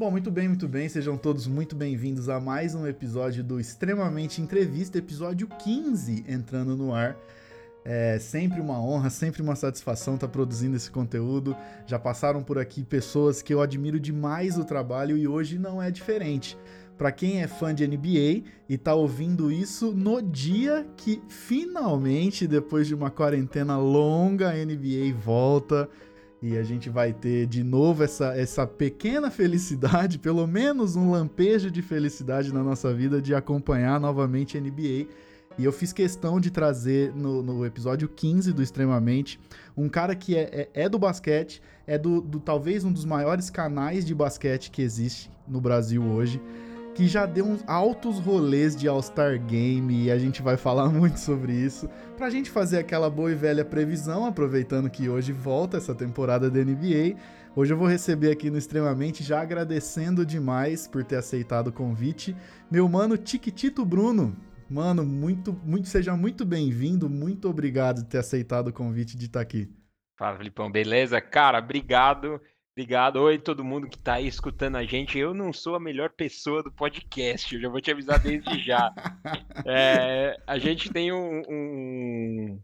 Bom, muito bem, muito bem. Sejam todos muito bem-vindos a mais um episódio do Extremamente Entrevista, episódio 15 entrando no ar. É sempre uma honra, sempre uma satisfação estar produzindo esse conteúdo. Já passaram por aqui pessoas que eu admiro demais o trabalho e hoje não é diferente. Para quem é fã de NBA e tá ouvindo isso no dia que finalmente, depois de uma quarentena longa, a NBA volta e a gente vai ter de novo essa, essa pequena felicidade, pelo menos um lampejo de felicidade na nossa vida de acompanhar novamente a NBA e eu fiz questão de trazer no, no episódio 15 do Extremamente um cara que é, é, é do basquete, é do, do, talvez um dos maiores canais de basquete que existe no Brasil hoje, que já deu uns altos rolês de All-Star Game e a gente vai falar muito sobre isso, pra gente fazer aquela boa e velha previsão, aproveitando que hoje volta essa temporada da NBA. Hoje eu vou receber aqui no Extremamente, já agradecendo demais por ter aceitado o convite, meu mano Tiquitito Bruno. Mano, muito, muito, seja muito bem-vindo, muito obrigado por ter aceitado o convite de estar aqui. Fala, Filipão, beleza? Cara, obrigado. Obrigado. Oi, todo mundo que tá aí escutando a gente. Eu não sou a melhor pessoa do podcast, eu já vou te avisar desde já. É, a gente tem um, um,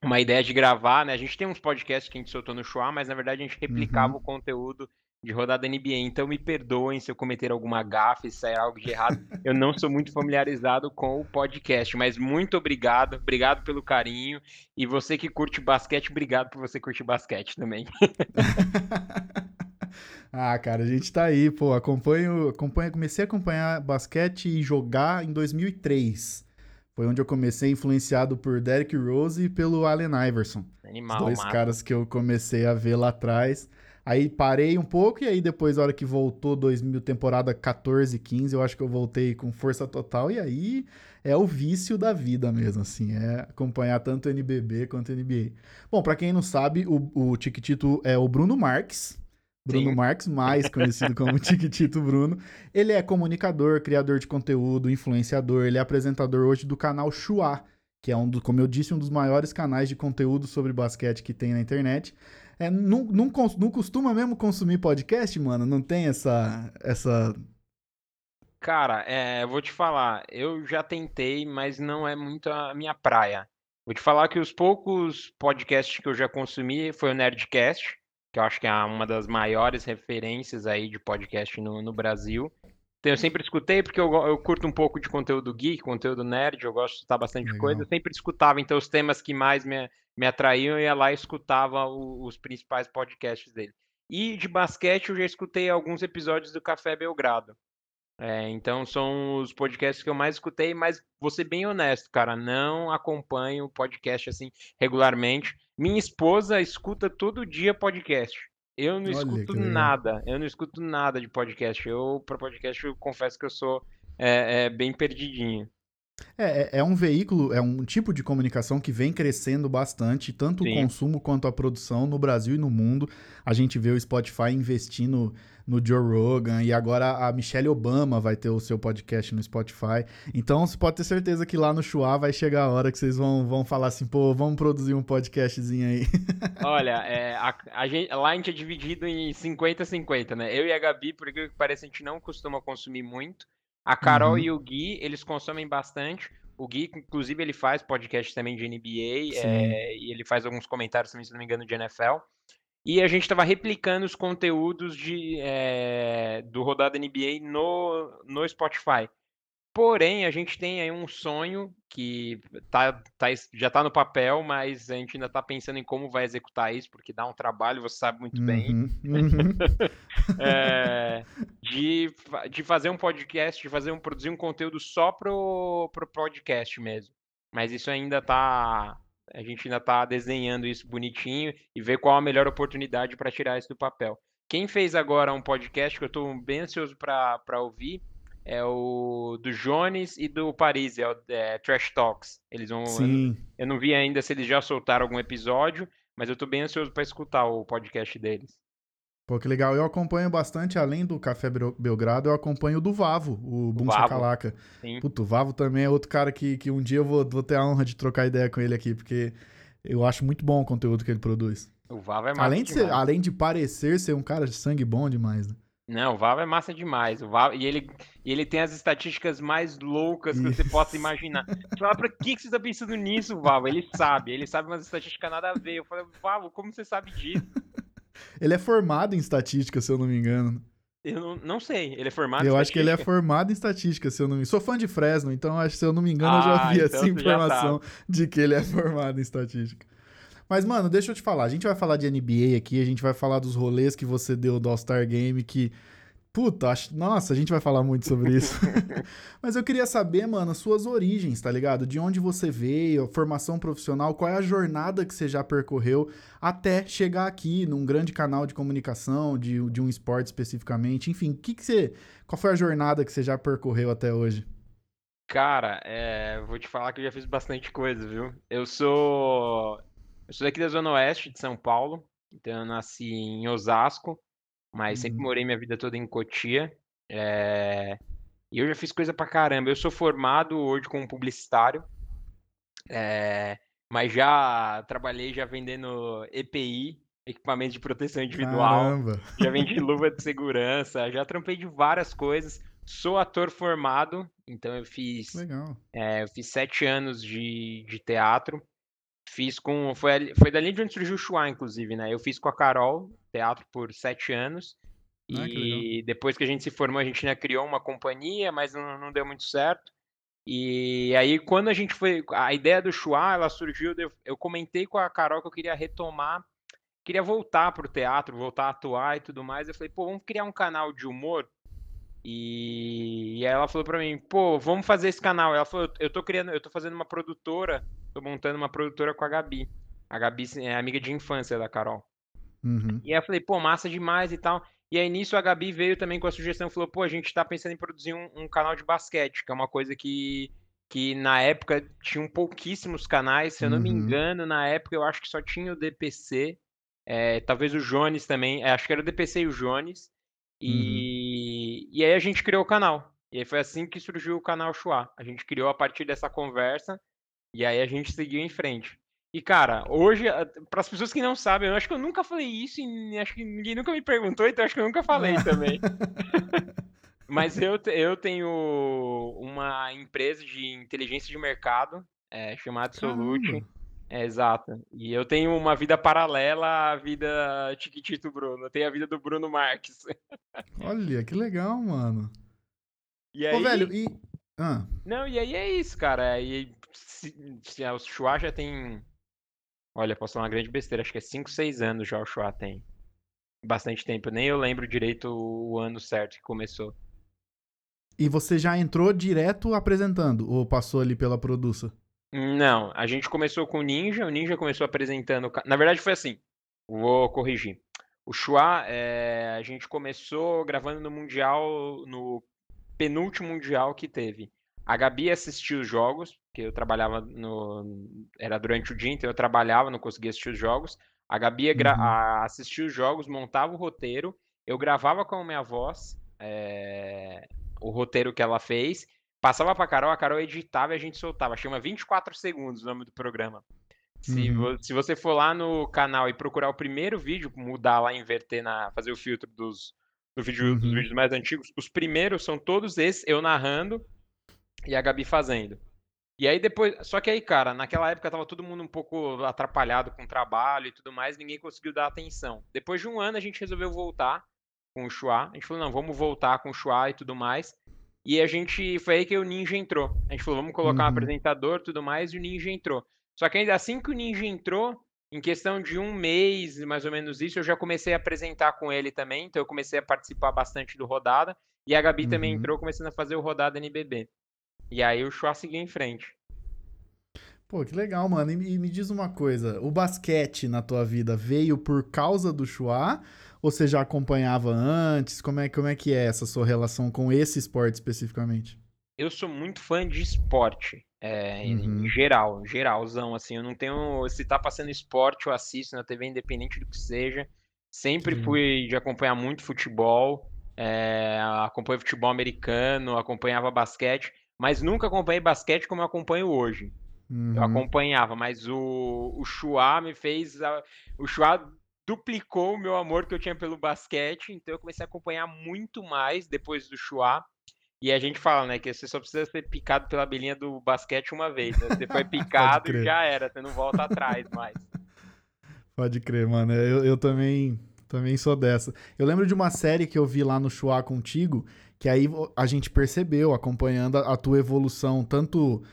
uma ideia de gravar, né? A gente tem uns podcasts que a gente soltou no Show, mas na verdade a gente replicava uhum. o conteúdo de rodada NBA. Então me perdoem se eu cometer alguma gafe, se sair algo de errado. eu não sou muito familiarizado com o podcast, mas muito obrigado, obrigado pelo carinho. E você que curte basquete, obrigado por você curtir basquete também. ah, cara, a gente tá aí, pô, acompanho, acompanho, comecei a acompanhar basquete e jogar em 2003. Foi onde eu comecei, influenciado por Derrick Rose e pelo Allen Iverson. Animal, Os dois mano. caras que eu comecei a ver lá atrás. Aí parei um pouco e aí depois, a hora que voltou 2000, temporada 14, 15, eu acho que eu voltei com força total e aí é o vício da vida mesmo, assim, é acompanhar tanto NBB quanto NBA. Bom, para quem não sabe, o, o Tiquitito é o Bruno Marques, Bruno Sim. Marques, mais conhecido como Tiquitito Bruno. Ele é comunicador, criador de conteúdo, influenciador, ele é apresentador hoje do canal Chua, que é um do, como eu disse, um dos maiores canais de conteúdo sobre basquete que tem na internet. É, não, não, não costuma mesmo consumir podcast, mano? Não tem essa. essa... Cara, é, vou te falar, eu já tentei, mas não é muito a minha praia. Vou te falar que os poucos podcasts que eu já consumi foi o Nerdcast, que eu acho que é uma das maiores referências aí de podcast no, no Brasil. Então, eu sempre escutei, porque eu, eu, curto um pouco de conteúdo geek, conteúdo nerd, eu gosto de escutar bastante Legal. coisa. Eu sempre escutava, então, os temas que mais me, me atraíam, eu ia lá e escutava o, os principais podcasts dele. E de basquete, eu já escutei alguns episódios do Café Belgrado. É, então, são os podcasts que eu mais escutei, mas vou ser bem honesto, cara, não acompanho podcast assim regularmente. Minha esposa escuta todo dia podcast. Eu não Olha, escuto nada. Eu não escuto nada de podcast. Eu, para podcast, eu confesso que eu sou é, é, bem perdidinho. É, é, é, um veículo, é um tipo de comunicação que vem crescendo bastante, tanto Sim. o consumo quanto a produção no Brasil e no mundo. A gente vê o Spotify investindo no Joe Rogan e agora a Michelle Obama vai ter o seu podcast no Spotify. Então você pode ter certeza que lá no Chua vai chegar a hora que vocês vão, vão falar assim, pô, vamos produzir um podcastzinho aí. Olha, é, a, a gente, lá a gente é dividido em 50-50, né? Eu e a Gabi, por que parece, a gente não costuma consumir muito. A Carol uhum. e o Gui, eles consomem bastante. O Gui, inclusive, ele faz podcast também de NBA é, e ele faz alguns comentários também, se não me engano, de NFL. E a gente estava replicando os conteúdos de, é, do Rodada NBA no, no Spotify. Porém, a gente tem aí um sonho que tá, tá, já está no papel, mas a gente ainda está pensando em como vai executar isso, porque dá um trabalho, você sabe muito uhum, bem. Uhum. é, de, de fazer um podcast, de fazer um, produzir um conteúdo só pro, pro podcast mesmo. Mas isso ainda está a gente ainda está desenhando isso bonitinho e ver qual a melhor oportunidade para tirar isso do papel. Quem fez agora um podcast que eu estou bem ansioso para ouvir é o do Jones e do Paris, é o é, Trash Talks. Eles vão. Sim. Eu, eu não vi ainda se eles já soltaram algum episódio, mas eu estou bem ansioso para escutar o podcast deles. Pô, que legal. Eu acompanho bastante, além do Café Belgrado, eu acompanho o do Vavo, o Bum Sacalaca. Puto, o Vavo também é outro cara que, que um dia eu vou, vou ter a honra de trocar ideia com ele aqui, porque eu acho muito bom o conteúdo que ele produz. O Vavo é além de, ser, além de parecer ser um cara de sangue bom demais, né? Não, o Vava é massa demais. O Vava, e, ele, e ele tem as estatísticas mais loucas que você possa imaginar. Você fala, pra que, que você tá pensando nisso, Vava? Ele sabe, ele sabe umas estatísticas nada a ver. Eu falei, Vava, como você sabe disso? Ele é formado em estatística, se eu não me engano. Eu não, não sei, ele é formado Eu acho que ele é formado em estatística, se eu não me Sou fã de Fresno, então acho, se eu não me engano, ah, eu já vi então essa informação de que ele é formado em estatística. Mas, mano, deixa eu te falar. A gente vai falar de NBA aqui, a gente vai falar dos rolês que você deu do All-Star Game, que. Puta, acho... nossa, a gente vai falar muito sobre isso. Mas eu queria saber, mano, suas origens, tá ligado? De onde você veio, formação profissional, qual é a jornada que você já percorreu até chegar aqui num grande canal de comunicação, de, de um esporte especificamente. Enfim, que que você, qual foi a jornada que você já percorreu até hoje? Cara, é, vou te falar que eu já fiz bastante coisa, viu? Eu sou eu sou daqui da Zona Oeste de São Paulo, então eu nasci em Osasco, mas uhum. sempre morei minha vida toda em Cotia. É... E eu já fiz coisa pra caramba. Eu sou formado hoje como publicitário, é... mas já trabalhei já vendendo EPI, equipamento de proteção individual. Caramba. Já vendi luva de segurança, já trampei de várias coisas. Sou ator formado, então eu fiz. Legal. É, eu fiz sete anos de, de teatro. Fiz com. Foi, foi dali de onde surgiu o Chua, inclusive, né? Eu fiz com a Carol teatro por sete anos. Ah, e depois que a gente se formou, a gente ainda criou uma companhia, mas não, não deu muito certo. E aí, quando a gente foi. A ideia do Chua, ela surgiu. Eu, eu comentei com a Carol que eu queria retomar, queria voltar pro teatro, voltar a atuar e tudo mais. Eu falei, pô, vamos criar um canal de humor. E, e aí ela falou pra mim, pô, vamos fazer esse canal. Ela falou, eu tô criando, eu tô fazendo uma produtora tô montando uma produtora com a Gabi. A Gabi é amiga de infância da Carol. Uhum. E aí eu falei, pô, massa demais e tal. E aí nisso a Gabi veio também com a sugestão, falou, pô, a gente tá pensando em produzir um, um canal de basquete, que é uma coisa que, que na época tinham pouquíssimos canais, se eu não uhum. me engano, na época eu acho que só tinha o DPC, é, talvez o Jones também, é, acho que era o DPC e o Jones. E, uhum. e aí a gente criou o canal. E aí foi assim que surgiu o canal Chua. A gente criou a partir dessa conversa e aí a gente seguiu em frente. E, cara, hoje, para as pessoas que não sabem, eu acho que eu nunca falei isso e acho que ninguém nunca me perguntou, então acho que eu nunca falei também. Mas eu, eu tenho uma empresa de inteligência de mercado é, chamada Solute. É, exato. E eu tenho uma vida paralela à vida Tiquitito Bruno. Eu tenho a vida do Bruno Marques. Olha, que legal, mano. E aí... Ô, velho, e... Ah. Não, e aí é isso, cara. E se, se, o Chua já tem. Olha, posso falar uma grande besteira, acho que é 5, 6 anos já o Chua tem. Bastante tempo, nem eu lembro direito o ano certo que começou. E você já entrou direto apresentando, ou passou ali pela produção? Não, a gente começou com o Ninja, o Ninja começou apresentando. Na verdade foi assim, vou corrigir. O Chua, é, a gente começou gravando no Mundial, no penúltimo Mundial que teve. A Gabi assistia os jogos, que eu trabalhava no. Era durante o dia, então eu trabalhava, não conseguia assistir os jogos. A Gabi gra... uhum. assistia os jogos, montava o roteiro, eu gravava com a minha voz é... o roteiro que ela fez, passava pra Carol, a Carol editava e a gente soltava. Chama 24 segundos o nome do programa. Se, uhum. se você for lá no canal e procurar o primeiro vídeo, mudar lá, inverter, na, fazer o filtro dos, do vídeo, uhum. dos vídeos mais antigos, os primeiros são todos esses, eu narrando e a Gabi fazendo. E aí depois, só que aí, cara, naquela época tava todo mundo um pouco atrapalhado com o trabalho e tudo mais, ninguém conseguiu dar atenção. Depois de um ano a gente resolveu voltar com o Chua. A gente falou, não, vamos voltar com o Chua e tudo mais. E a gente, foi aí que o Ninja entrou. A gente falou, vamos colocar uhum. um apresentador e tudo mais, e o Ninja entrou. Só que ainda assim que o Ninja entrou, em questão de um mês, mais ou menos isso, eu já comecei a apresentar com ele também, então eu comecei a participar bastante do Rodada, e a Gabi uhum. também entrou, começando a fazer o Rodada NBB. E aí o Chua seguiu em frente. Pô, que legal, mano. E me diz uma coisa: o basquete na tua vida veio por causa do Chua? Ou você já acompanhava antes? Como é, como é que é essa sua relação com esse esporte especificamente? Eu sou muito fã de esporte. É, uhum. Em geral, geralzão, assim, eu não tenho. Se tá passando esporte, eu assisto na TV, independente do que seja. Sempre Sim. fui de acompanhar muito futebol. É, acompanho futebol americano, acompanhava basquete mas nunca acompanhei basquete como eu acompanho hoje. Uhum. Eu acompanhava, mas o, o Chua me fez. A, o Chua duplicou o meu amor que eu tinha pelo basquete, então eu comecei a acompanhar muito mais depois do Chua. E a gente fala, né, que você só precisa ser picado pela abelhinha do basquete uma vez. Né? Você foi picado e já era, você não volta atrás mais. Pode crer, mano. Eu, eu também, também sou dessa. Eu lembro de uma série que eu vi lá no Chua contigo, que aí a gente percebeu, acompanhando a, tua evolução, tanto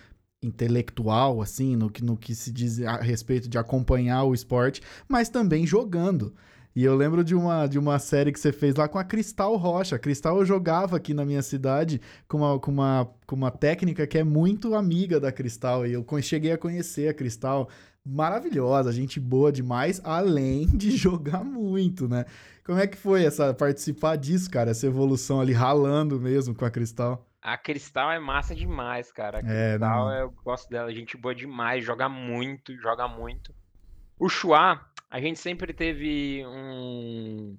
intelectual, assim, no que, no que se diz a respeito de acompanhar o esporte, mas também jogando. E eu lembro de uma, de uma série que você fez lá com a Cristal Rocha. A Cristal eu jogava aqui na minha cidade com uma, com uma, com uma técnica que é muito amiga da Cristal. E eu cheguei a conhecer a Cristal. Maravilhosa, gente boa demais, além de jogar muito, né? Como é que foi essa participar disso, cara? Essa evolução ali ralando mesmo com a Cristal? A Cristal é massa demais, cara. A é, Cristal, é, eu gosto dela, gente boa demais, joga muito, joga muito. O Chua, a gente sempre teve um.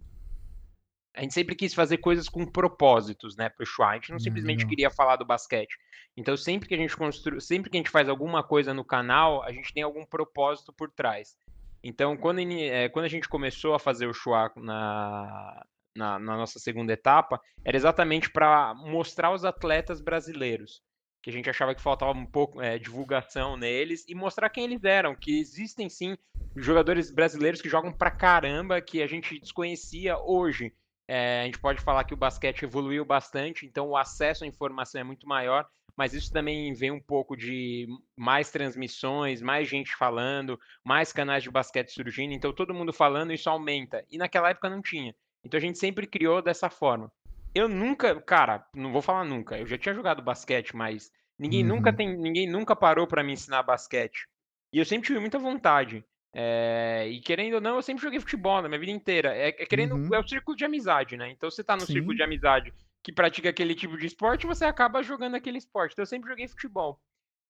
A gente sempre quis fazer coisas com propósitos, né, pro Chua. A gente não uhum. simplesmente queria falar do basquete. Então, sempre que a gente constru... sempre que a gente faz alguma coisa no canal, a gente tem algum propósito por trás. Então, quando, é, quando a gente começou a fazer o Chua na, na, na nossa segunda etapa, era exatamente para mostrar os atletas brasileiros que a gente achava que faltava um pouco é, divulgação neles e mostrar quem eles eram, que existem sim jogadores brasileiros que jogam pra caramba, que a gente desconhecia hoje. É, a gente pode falar que o basquete evoluiu bastante, então o acesso à informação é muito maior, mas isso também vem um pouco de mais transmissões, mais gente falando, mais canais de basquete surgindo, então todo mundo falando, isso aumenta. E naquela época não tinha. Então a gente sempre criou dessa forma. Eu nunca, cara, não vou falar nunca, eu já tinha jogado basquete, mas ninguém uhum. nunca tem, ninguém nunca parou para me ensinar basquete. E eu sempre tive muita vontade. É, e querendo ou não, eu sempre joguei futebol na minha vida inteira. É, é querendo, uhum. é o círculo de amizade, né? Então você tá no Sim. círculo de amizade que pratica aquele tipo de esporte, você acaba jogando aquele esporte. Então eu sempre joguei futebol.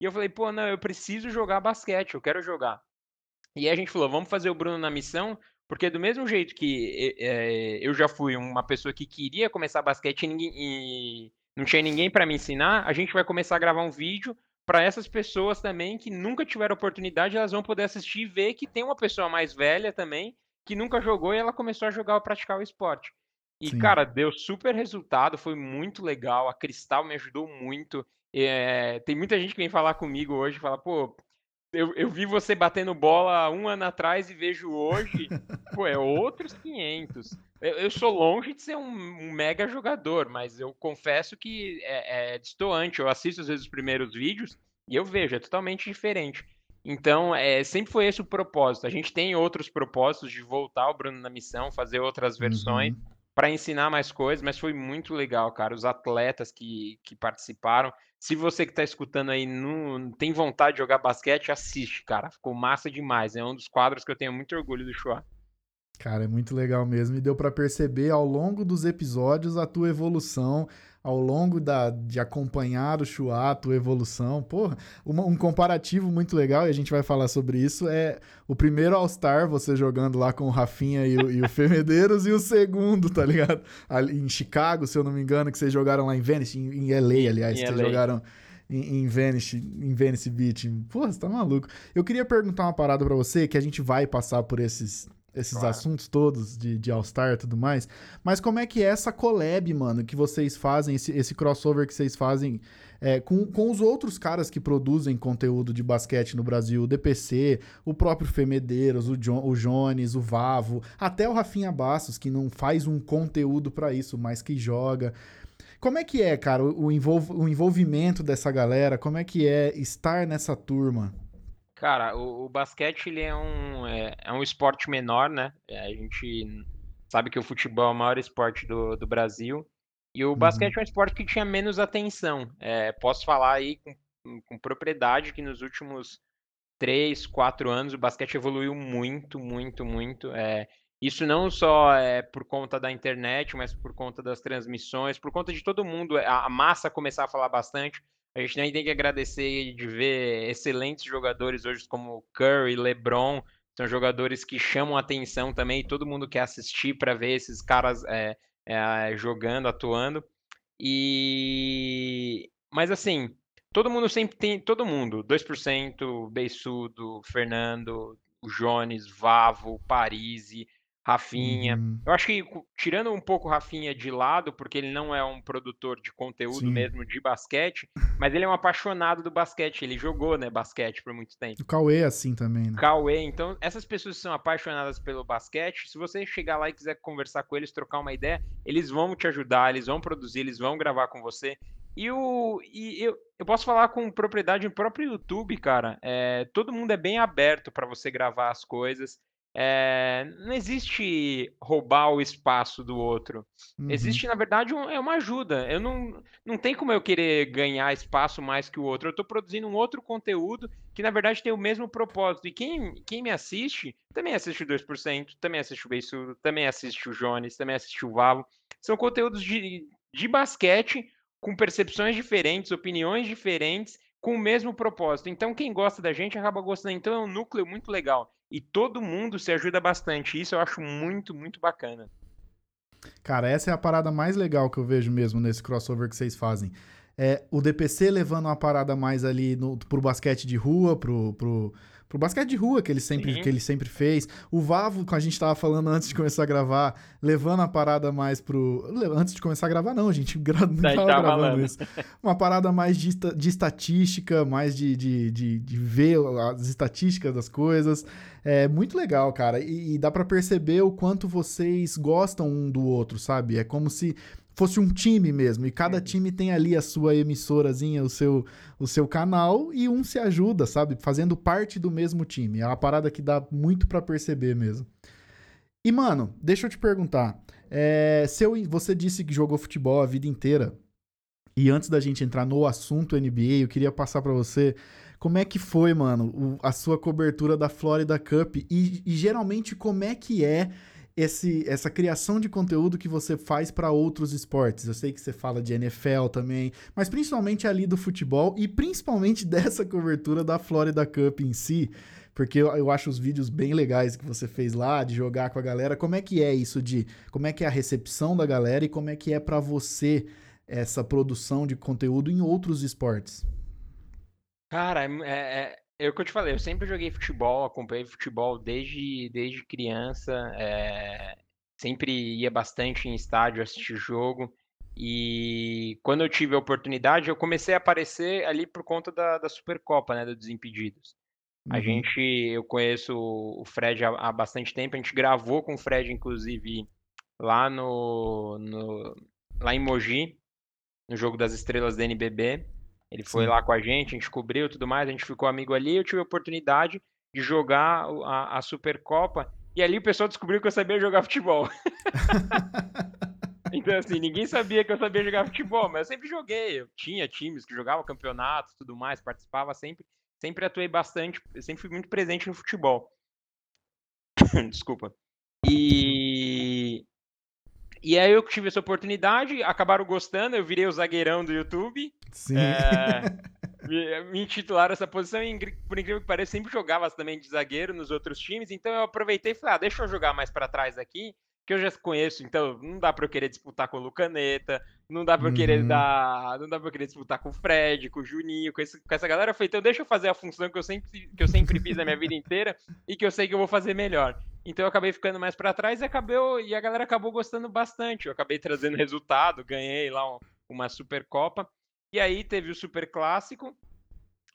E eu falei, pô, não, eu preciso jogar basquete, eu quero jogar. E aí a gente falou, vamos fazer o Bruno na missão, porque do mesmo jeito que é, eu já fui uma pessoa que queria começar basquete e, ninguém, e não tinha ninguém para me ensinar, a gente vai começar a gravar um vídeo para essas pessoas também que nunca tiveram oportunidade, elas vão poder assistir e ver que tem uma pessoa mais velha também que nunca jogou e ela começou a jogar ou praticar o esporte. E, Sim. cara, deu super resultado, foi muito legal. A Cristal me ajudou muito. É, tem muita gente que vem falar comigo hoje e fala, pô, eu, eu vi você batendo bola um ano atrás e vejo hoje, pô, é outros 500. Eu, eu sou longe de ser um, um, mega jogador, mas eu confesso que é, é distoante. Eu assisto às vezes os primeiros vídeos e eu vejo, é totalmente diferente. Então, é, sempre foi esse o propósito. A gente tem outros propósitos de voltar o Bruno na missão, fazer outras versões. Uhum para ensinar mais coisas, mas foi muito legal, cara. Os atletas que, que participaram. Se você que está escutando aí não tem vontade de jogar basquete, assiste, cara. Ficou massa demais. É um dos quadros que eu tenho muito orgulho do Chua. Cara, é muito legal mesmo. E deu para perceber ao longo dos episódios a tua evolução, ao longo da, de acompanhar o Chua, a tua evolução. Porra, uma, um comparativo muito legal, e a gente vai falar sobre isso, é o primeiro All-Star, você jogando lá com o Rafinha e o, e o Femedeiros, e o segundo, tá ligado? Ali em Chicago, se eu não me engano, que vocês jogaram lá em Venice, em, em LA, aliás, em vocês LA. jogaram em, em, Venice, em Venice Beach. Porra, você tá maluco. Eu queria perguntar uma parada para você, que a gente vai passar por esses esses claro. assuntos todos de, de All-Star e tudo mais. Mas como é que é essa collab, mano, que vocês fazem, esse, esse crossover que vocês fazem é, com, com os outros caras que produzem conteúdo de basquete no Brasil, o DPC, o próprio Femedeiros, o, John, o Jones, o Vavo, até o Rafinha Bastos, que não faz um conteúdo para isso, mas que joga. Como é que é, cara, o, envolv o envolvimento dessa galera? Como é que é estar nessa turma? Cara, o, o basquete ele é um, é, é, um esporte menor, né? É, a gente sabe que o futebol é o maior esporte do, do Brasil. E o uhum. basquete é um esporte que tinha menos atenção. É, posso falar aí com, com propriedade que nos últimos três, quatro anos o basquete evoluiu muito, muito, muito. É, isso não só é por conta da internet, mas por conta das transmissões, por conta de todo mundo, a, a massa começar a falar bastante. A gente nem tem que agradecer de ver excelentes jogadores hoje como Curry, LeBron, são jogadores que chamam atenção também, todo mundo quer assistir para ver esses caras é, é, jogando, atuando. E mas assim, todo mundo sempre tem, todo mundo, 2%, Beissudo, Fernando, Jones, Vavo, Parisi, Rafinha. Uhum. Eu acho que tirando um pouco o Rafinha de lado, porque ele não é um produtor de conteúdo Sim. mesmo de basquete, mas ele é um apaixonado do basquete, ele jogou, né, basquete por muito tempo. O Cauê é assim também, né? Cauê, então essas pessoas que são apaixonadas pelo basquete, se você chegar lá e quiser conversar com eles, trocar uma ideia, eles vão te ajudar, eles vão produzir, eles vão gravar com você. E, o, e eu, eu posso falar com propriedade no próprio YouTube, cara. É, todo mundo é bem aberto para você gravar as coisas. É, não existe roubar o espaço do outro. Uhum. Existe, na verdade, um, é uma ajuda. Eu não, não tem como eu querer ganhar espaço mais que o outro. Eu estou produzindo um outro conteúdo que, na verdade, tem o mesmo propósito. E quem, quem me assiste, também assiste o 2%, também assiste o Beisudo, também assiste o Jones, também assiste o Vavo. São conteúdos de, de basquete com percepções diferentes, opiniões diferentes, com o mesmo propósito. Então, quem gosta da gente acaba gostando. Então, é um núcleo muito legal. E todo mundo se ajuda bastante. Isso eu acho muito, muito bacana. Cara, essa é a parada mais legal que eu vejo mesmo nesse crossover que vocês fazem. É o DPC levando uma parada mais ali no, pro basquete de rua, pro, pro, pro basquete de rua que ele sempre, que ele sempre fez. O Vavo, que a gente tava falando antes de começar a gravar, levando a parada mais pro. Antes de começar a gravar, não, a gente gra... não tava, tava gravando falando. isso. Uma parada mais de, de estatística, mais de, de, de, de, ver as estatísticas das coisas. É muito legal, cara. E, e dá para perceber o quanto vocês gostam um do outro, sabe? É como se fosse um time mesmo. E cada time tem ali a sua emissorazinha, o seu, o seu canal, e um se ajuda, sabe? Fazendo parte do mesmo time. É uma parada que dá muito para perceber mesmo. E, mano, deixa eu te perguntar. É, seu, você disse que jogou futebol a vida inteira. E antes da gente entrar no assunto NBA, eu queria passar para você como é que foi, mano, o, a sua cobertura da Florida Cup e, e geralmente como é que é esse, essa criação de conteúdo que você faz para outros esportes. Eu sei que você fala de NFL também, mas principalmente ali do futebol e principalmente dessa cobertura da Florida Cup em si, porque eu, eu, acho os vídeos bem legais que você fez lá, de jogar com a galera. Como é que é isso de, como é que é a recepção da galera e como é que é para você essa produção de conteúdo em outros esportes? Cara, é, é, é o que eu te falei, eu sempre joguei futebol, acompanhei futebol desde, desde criança, é, sempre ia bastante em estádio assistir jogo. E quando eu tive a oportunidade, eu comecei a aparecer ali por conta da, da Supercopa, né, do Desimpedidos. Uhum. A gente, eu conheço o Fred há, há, bastante tempo, a gente gravou com o Fred, inclusive, lá no, no lá em Mogi, no jogo das estrelas da NBB. Ele foi Sim. lá com a gente, a gente cobriu tudo mais, a gente ficou amigo ali. Eu tive a oportunidade de jogar a, a Supercopa. E ali o pessoal descobriu que eu sabia jogar futebol. então, assim, ninguém sabia que eu sabia jogar futebol, mas eu sempre joguei. Eu tinha times que jogavam campeonatos tudo mais, participava sempre. Sempre atuei bastante, sempre fui muito presente no futebol. Desculpa. E. E aí eu tive essa oportunidade, acabaram gostando, eu virei o zagueirão do YouTube. Sim. É, me, intitularam essa posição e, por incrível que pareça, sempre jogava também de zagueiro nos outros times. Então eu aproveitei e falei, ah, deixa eu jogar mais para trás aqui, que eu já conheço, então não dá para eu querer disputar com o Lucaneta, não dá para eu querer Uhum. dar, não dá para eu querer disputar com o Fred, com o Juninho, com, esse- com essa galera. Eu falei, então deixa eu fazer a função que eu sempre que eu sempre fiz a minha vida inteira e que eu sei que eu vou fazer melhor. Então eu acabei ficando mais para trás e acabei e a galera acabou gostando bastante. Eu acabei trazendo resultado, ganhei lá um- uma Supercopa. E aí teve o Super Clássico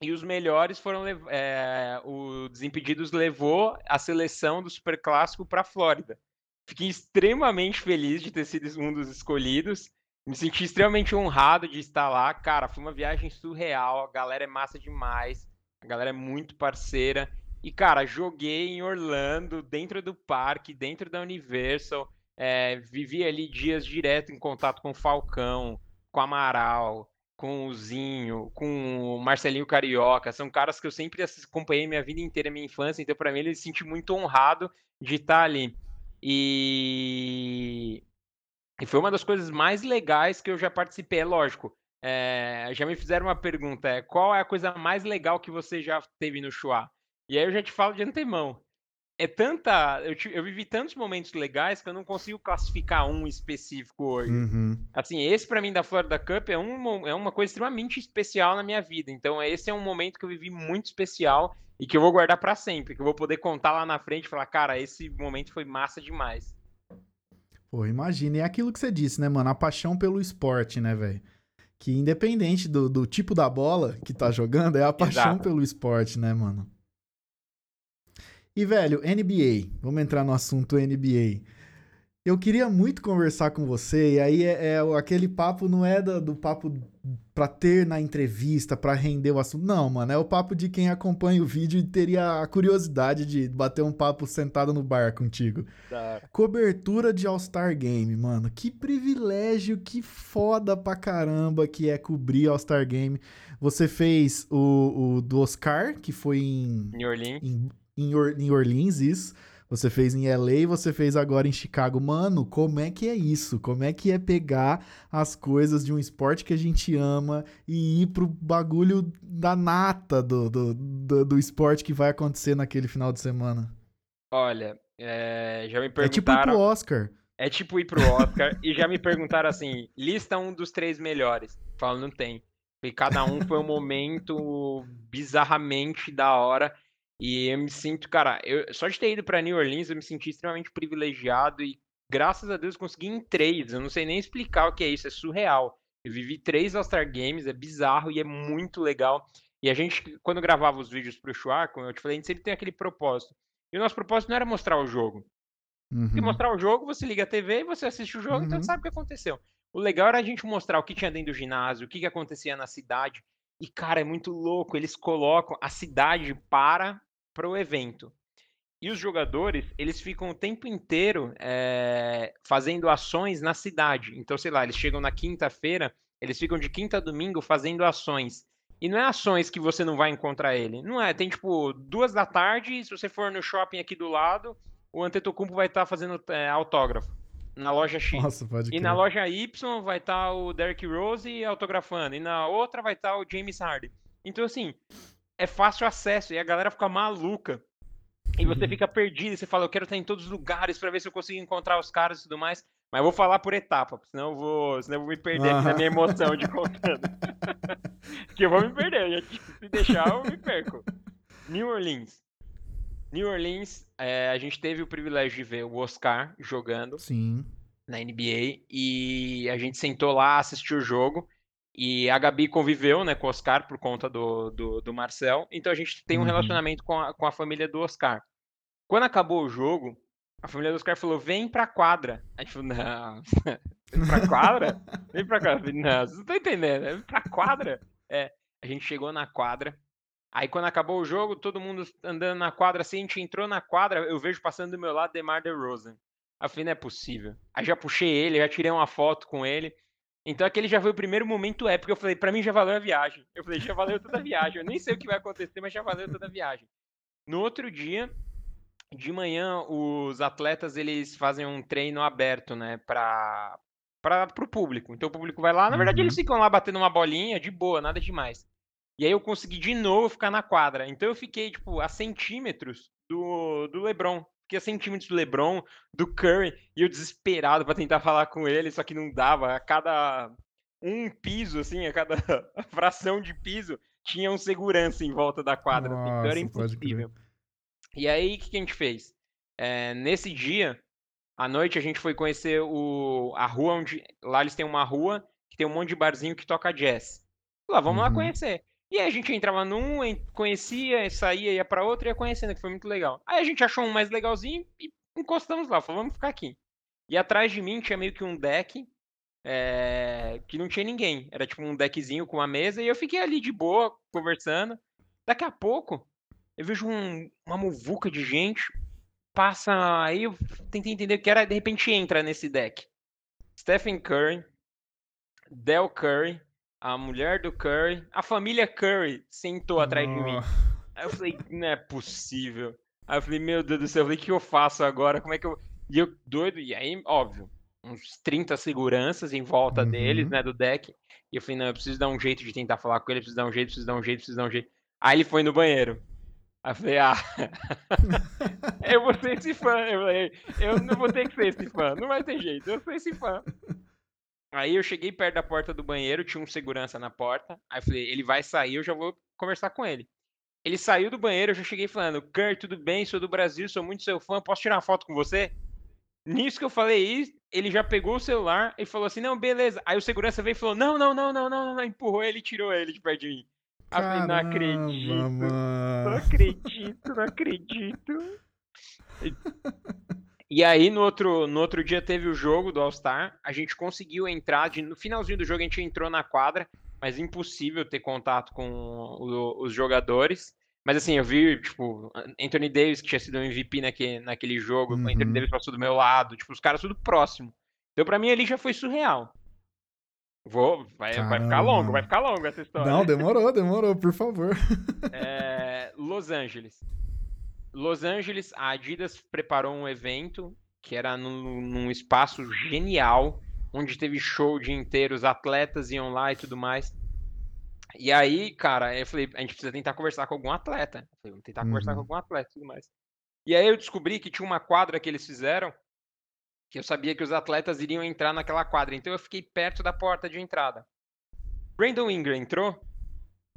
e os melhores foram é, o Desimpedidos levou a seleção do Super Clássico para Flórida. Fiquei extremamente feliz de ter sido um dos escolhidos. Me senti extremamente honrado de estar lá. Cara, foi uma viagem surreal. A galera é massa demais. A galera é muito parceira. E, cara, joguei em Orlando, dentro do parque, dentro da Universal. É, vivi ali dias direto em contato com o Falcão, com o Amaral, com o Zinho, com o Marcelinho Carioca. São caras que eu sempre acompanhei minha vida inteira, minha infância. Então, para mim, ele se senti muito honrado de estar ali. E e foi uma das coisas mais legais que eu já participei. É lógico, é, já me fizeram uma pergunta: é, qual é a coisa mais legal que você já teve no Chua? E aí eu já te falo de antemão. É tanta. Eu, eu, vivi tantos momentos legais que eu não consigo classificar um específico hoje. Uhum. Assim, esse para mim da Florida Cup é, um, é uma coisa extremamente especial na minha vida. Então, esse é um momento que eu vivi muito especial e que eu vou guardar para sempre, que eu vou poder contar lá na frente e falar, cara, esse momento foi massa demais. Pô, imagina. E é aquilo que você disse, né, mano? A paixão pelo esporte, né, velho? Que independente do, do tipo da bola que tá jogando, é a paixão Exato. pelo esporte, né, mano? E, velho, NBA. Vamos entrar no assunto NBA. Eu queria muito conversar com você, e aí é, é aquele papo não é do, do papo pra ter na entrevista, pra render o assunto. Não, mano, é o papo de quem acompanha o vídeo e teria a curiosidade de bater um papo sentado no bar contigo. Tá. Cobertura de All-Star Game, mano. Que privilégio, que foda pra caramba que é cobrir All-Star Game. Você fez o, o do Oscar, que foi em. New Orleans. Em, em, Or em Orleans, isso. Você fez em LA você fez agora em Chicago. Mano, como é que é isso? Como é que é pegar as coisas de um esporte que a gente ama e ir pro bagulho da nata do, do, do, do esporte que vai acontecer naquele final de semana? Olha, é, já me perguntaram... É tipo ir pro Oscar. É tipo ir pro Oscar e já me perguntaram assim, lista um dos três melhores. Falo, não tem. E cada um foi um momento bizarramente da hora. E eu me sinto, cara, eu, só de ter ido para New Orleans, eu me senti extremamente privilegiado e graças a Deus consegui em três. Eu não sei nem explicar o que é isso, é surreal. Eu vivi três All-Star Games, é bizarro e é muito legal. E a gente, quando gravava os vídeos pro Chua, como eu te falei, a gente sempre tem aquele propósito. E o nosso propósito não era mostrar o jogo. Uhum. E mostrar o jogo, você liga a TV e você assiste o jogo, uhum. então sabe o que aconteceu. O legal era a gente mostrar o que tinha dentro do ginásio, o que, que acontecia na cidade. E, cara, é muito louco. Eles colocam a cidade para para o evento. E os jogadores, eles ficam o tempo inteiro é, fazendo ações na cidade. Então, sei lá, eles chegam na quinta-feira, eles ficam de quinta a domingo fazendo ações. E não é ações que você não vai encontrar ele. Não é, tem tipo duas da tarde, se você for no shopping aqui do lado, o Antetokounmpo vai estar tá fazendo é, autógrafo na loja X. Nossa, pode e na loja Y vai estar tá o Derrick Rose autografando. E na outra vai estar tá o James Harden. Então, assim, é fácil acesso e a galera fica maluca. E você uhum. fica perdido, e você fala, eu quero estar em todos os lugares para ver se eu consigo encontrar os caras e tudo mais. Mas eu vou falar por etapa, senão eu vou, senão eu vou me perder aqui na minha emoção de contando. que eu vou me perder, se deixar eu me perco. New Orleans. New Orleans, é, a gente teve o privilégio de ver o Oscar jogando Sim. na NBA e a gente sentou lá, assistiu o jogo. E a Gabi conviveu né, com o Oscar por conta do, do, do Marcel. Então a gente tem um uhum. relacionamento com a, com a família do Oscar. Quando acabou o jogo, a família do Oscar falou: vem pra quadra. A gente falou: não, vem pra quadra? Vem pra quadra. Não, vocês não estão entendendo. Vem pra quadra? É, a gente chegou na quadra. Aí quando acabou o jogo, todo mundo andando na quadra assim, a gente entrou na quadra, eu vejo passando do meu lado Demar DeRozan. Aí eu falei, não é possível. Aí já puxei ele, já tirei uma foto com ele. Então aquele já foi o primeiro momento épico. Eu falei, para mim já valeu a viagem. Eu falei, já valeu toda a viagem. Eu nem sei o que vai acontecer, mas já valeu toda a viagem. No outro dia, de manhã, os atletas eles fazem um treino aberto, né, para para o público. Então o público vai lá, na verdade uhum. eles ficam lá batendo uma bolinha de boa, nada demais. E aí eu consegui de novo ficar na quadra. Então eu fiquei tipo a centímetros do, do LeBron fiquei a centímetros do LeBron, do Curry, e eu desesperado para tentar falar com ele, só que não dava. A cada um piso, assim, a cada fração de piso, tinha um segurança em volta da quadra. Nossa, assim, então era impossível. E aí, o que, que, a gente fez? É, nesse dia, à noite, a gente foi conhecer o, a rua onde. Lá eles têm uma rua que tem um monte de barzinho que toca jazz. Lá, vamos uhum. lá conhecer. E aí a gente entrava num, conhecia, saía, ia para outro ia conhecendo, que foi muito legal. Aí a gente achou um mais legalzinho e encostamos lá, falou, vamos ficar aqui. E atrás de mim tinha meio que um deck é, que não tinha ninguém. Era tipo um deckzinho com uma mesa e eu fiquei ali de boa, conversando. Daqui a pouco, eu vejo um, uma muvuca de gente, passa. Aí eu tentei entender o que era, de repente entra nesse deck. Stephen Curry, Del Curry, a mulher do Curry, a família Curry sentou atrás de mim. Aí eu falei, não é possível. Aí eu falei, meu Deus do céu, eu falei, o que eu faço agora? Como é que eu. E eu doido, e aí, óbvio, uns 30 seguranças em volta uhum. deles, né, do deck. E eu falei, não, eu preciso dar um jeito de tentar falar com ele, preciso dar um jeito, preciso dar um jeito, preciso dar um jeito. Aí ele foi no banheiro. Aí eu falei, ah, eu vou ser esse fã. Eu falei, eu não vou ter que ser esse fã, não vai ter jeito, eu sou esse fã. Aí eu cheguei perto da porta do banheiro, tinha um segurança na porta. Aí eu falei, ele vai sair, eu já vou conversar com ele. Ele saiu do banheiro, eu já cheguei falando, Kurt, tudo bem? Sou do Brasil, sou muito seu fã, posso tirar uma foto com você? Nisso que eu falei isso, ele já pegou o celular e falou assim, não, beleza. Aí o segurança veio e falou, não, não, não, não, não, não, empurrou ele e tirou ele de perto de mim. Falei, não acredito, mano. não acredito, não acredito. E aí, no outro, no outro dia teve o jogo do All-Star. A gente conseguiu entrar. De, no finalzinho do jogo, a gente entrou na quadra, mas impossível ter contato com o, os jogadores. Mas assim, eu vi, tipo, Anthony Davis, que tinha sido um MVP naquele, naquele jogo, Uhum. o Anthony Davis passou do meu lado, tipo, os caras tudo próximo. Então, pra mim, ali já foi surreal. Vou, vai, vai ficar longo, vai ficar longo essa história. Não, demorou, demorou, por favor. É, Los Angeles. Los Angeles, a Adidas preparou um evento que era num, num espaço genial, onde teve show o dia inteiro, os atletas iam lá e tudo mais. E aí, cara, eu falei, a gente precisa tentar conversar com algum atleta. Eu falei, vamos tentar conversar Uhum. com algum atleta e tudo mais. E aí eu descobri que tinha uma quadra que eles fizeram, que eu sabia que os atletas iriam entrar naquela quadra. Então eu fiquei perto da porta de entrada. Brandon Ingram entrou,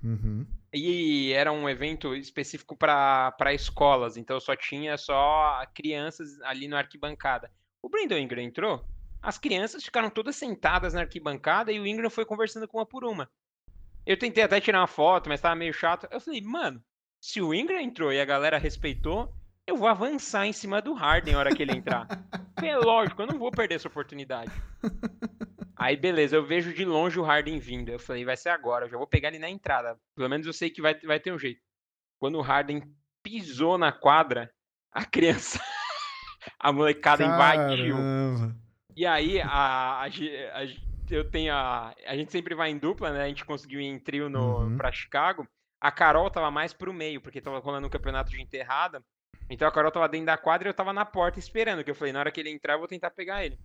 Uhum. E era um evento específico para escolas, então só tinha só crianças ali na arquibancada. O Brandon Ingram entrou, as crianças ficaram todas sentadas na arquibancada e o Ingram foi conversando com uma por uma. Eu tentei até tirar uma foto, mas tava meio chato. Eu falei, mano, se o Ingram entrou e a galera respeitou, eu vou avançar em cima do Harden na hora que ele entrar. É lógico, eu não vou perder essa oportunidade. Aí, beleza, eu vejo de longe o Harden vindo. Eu falei, vai ser agora, eu já vou pegar ele na entrada. Pelo menos eu sei que vai, vai ter um jeito. Quando o Harden pisou na quadra, a criança, a molecada invadiu. Caramba. E aí, a, a a eu tenho a. A gente sempre vai em dupla, né? A gente conseguiu ir em trio no, Uhum. pra Chicago. A Carol tava mais pro meio, porque tava rolando um campeonato de enterrada. Então a Carol tava dentro da quadra e eu tava na porta esperando. Que eu falei, na hora que ele entrar, eu vou tentar pegar ele.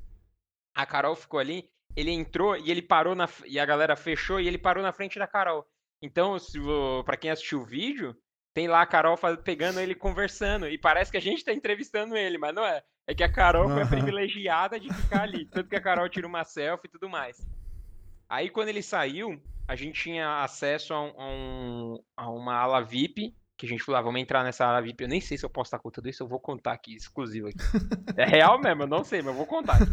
A Carol ficou ali, ele entrou e ele parou na. E a galera fechou e ele parou na frente da Carol. Então, se pra quem assistiu o vídeo, tem lá a Carol faz- pegando ele conversando. E parece que a gente tá entrevistando ele, mas não é. É que a Carol foi a Aham. privilegiada de ficar ali. Tanto que a Carol tira uma selfie e tudo mais. Aí quando ele saiu, a gente tinha acesso a, um- a um- a uma ala VIP, que a gente falou, ah, vamos entrar nessa ala VIP. Eu nem sei se eu posso estar contando isso, eu vou contar aqui, exclusivo aqui. É real mesmo, eu não sei, mas eu vou contar aqui.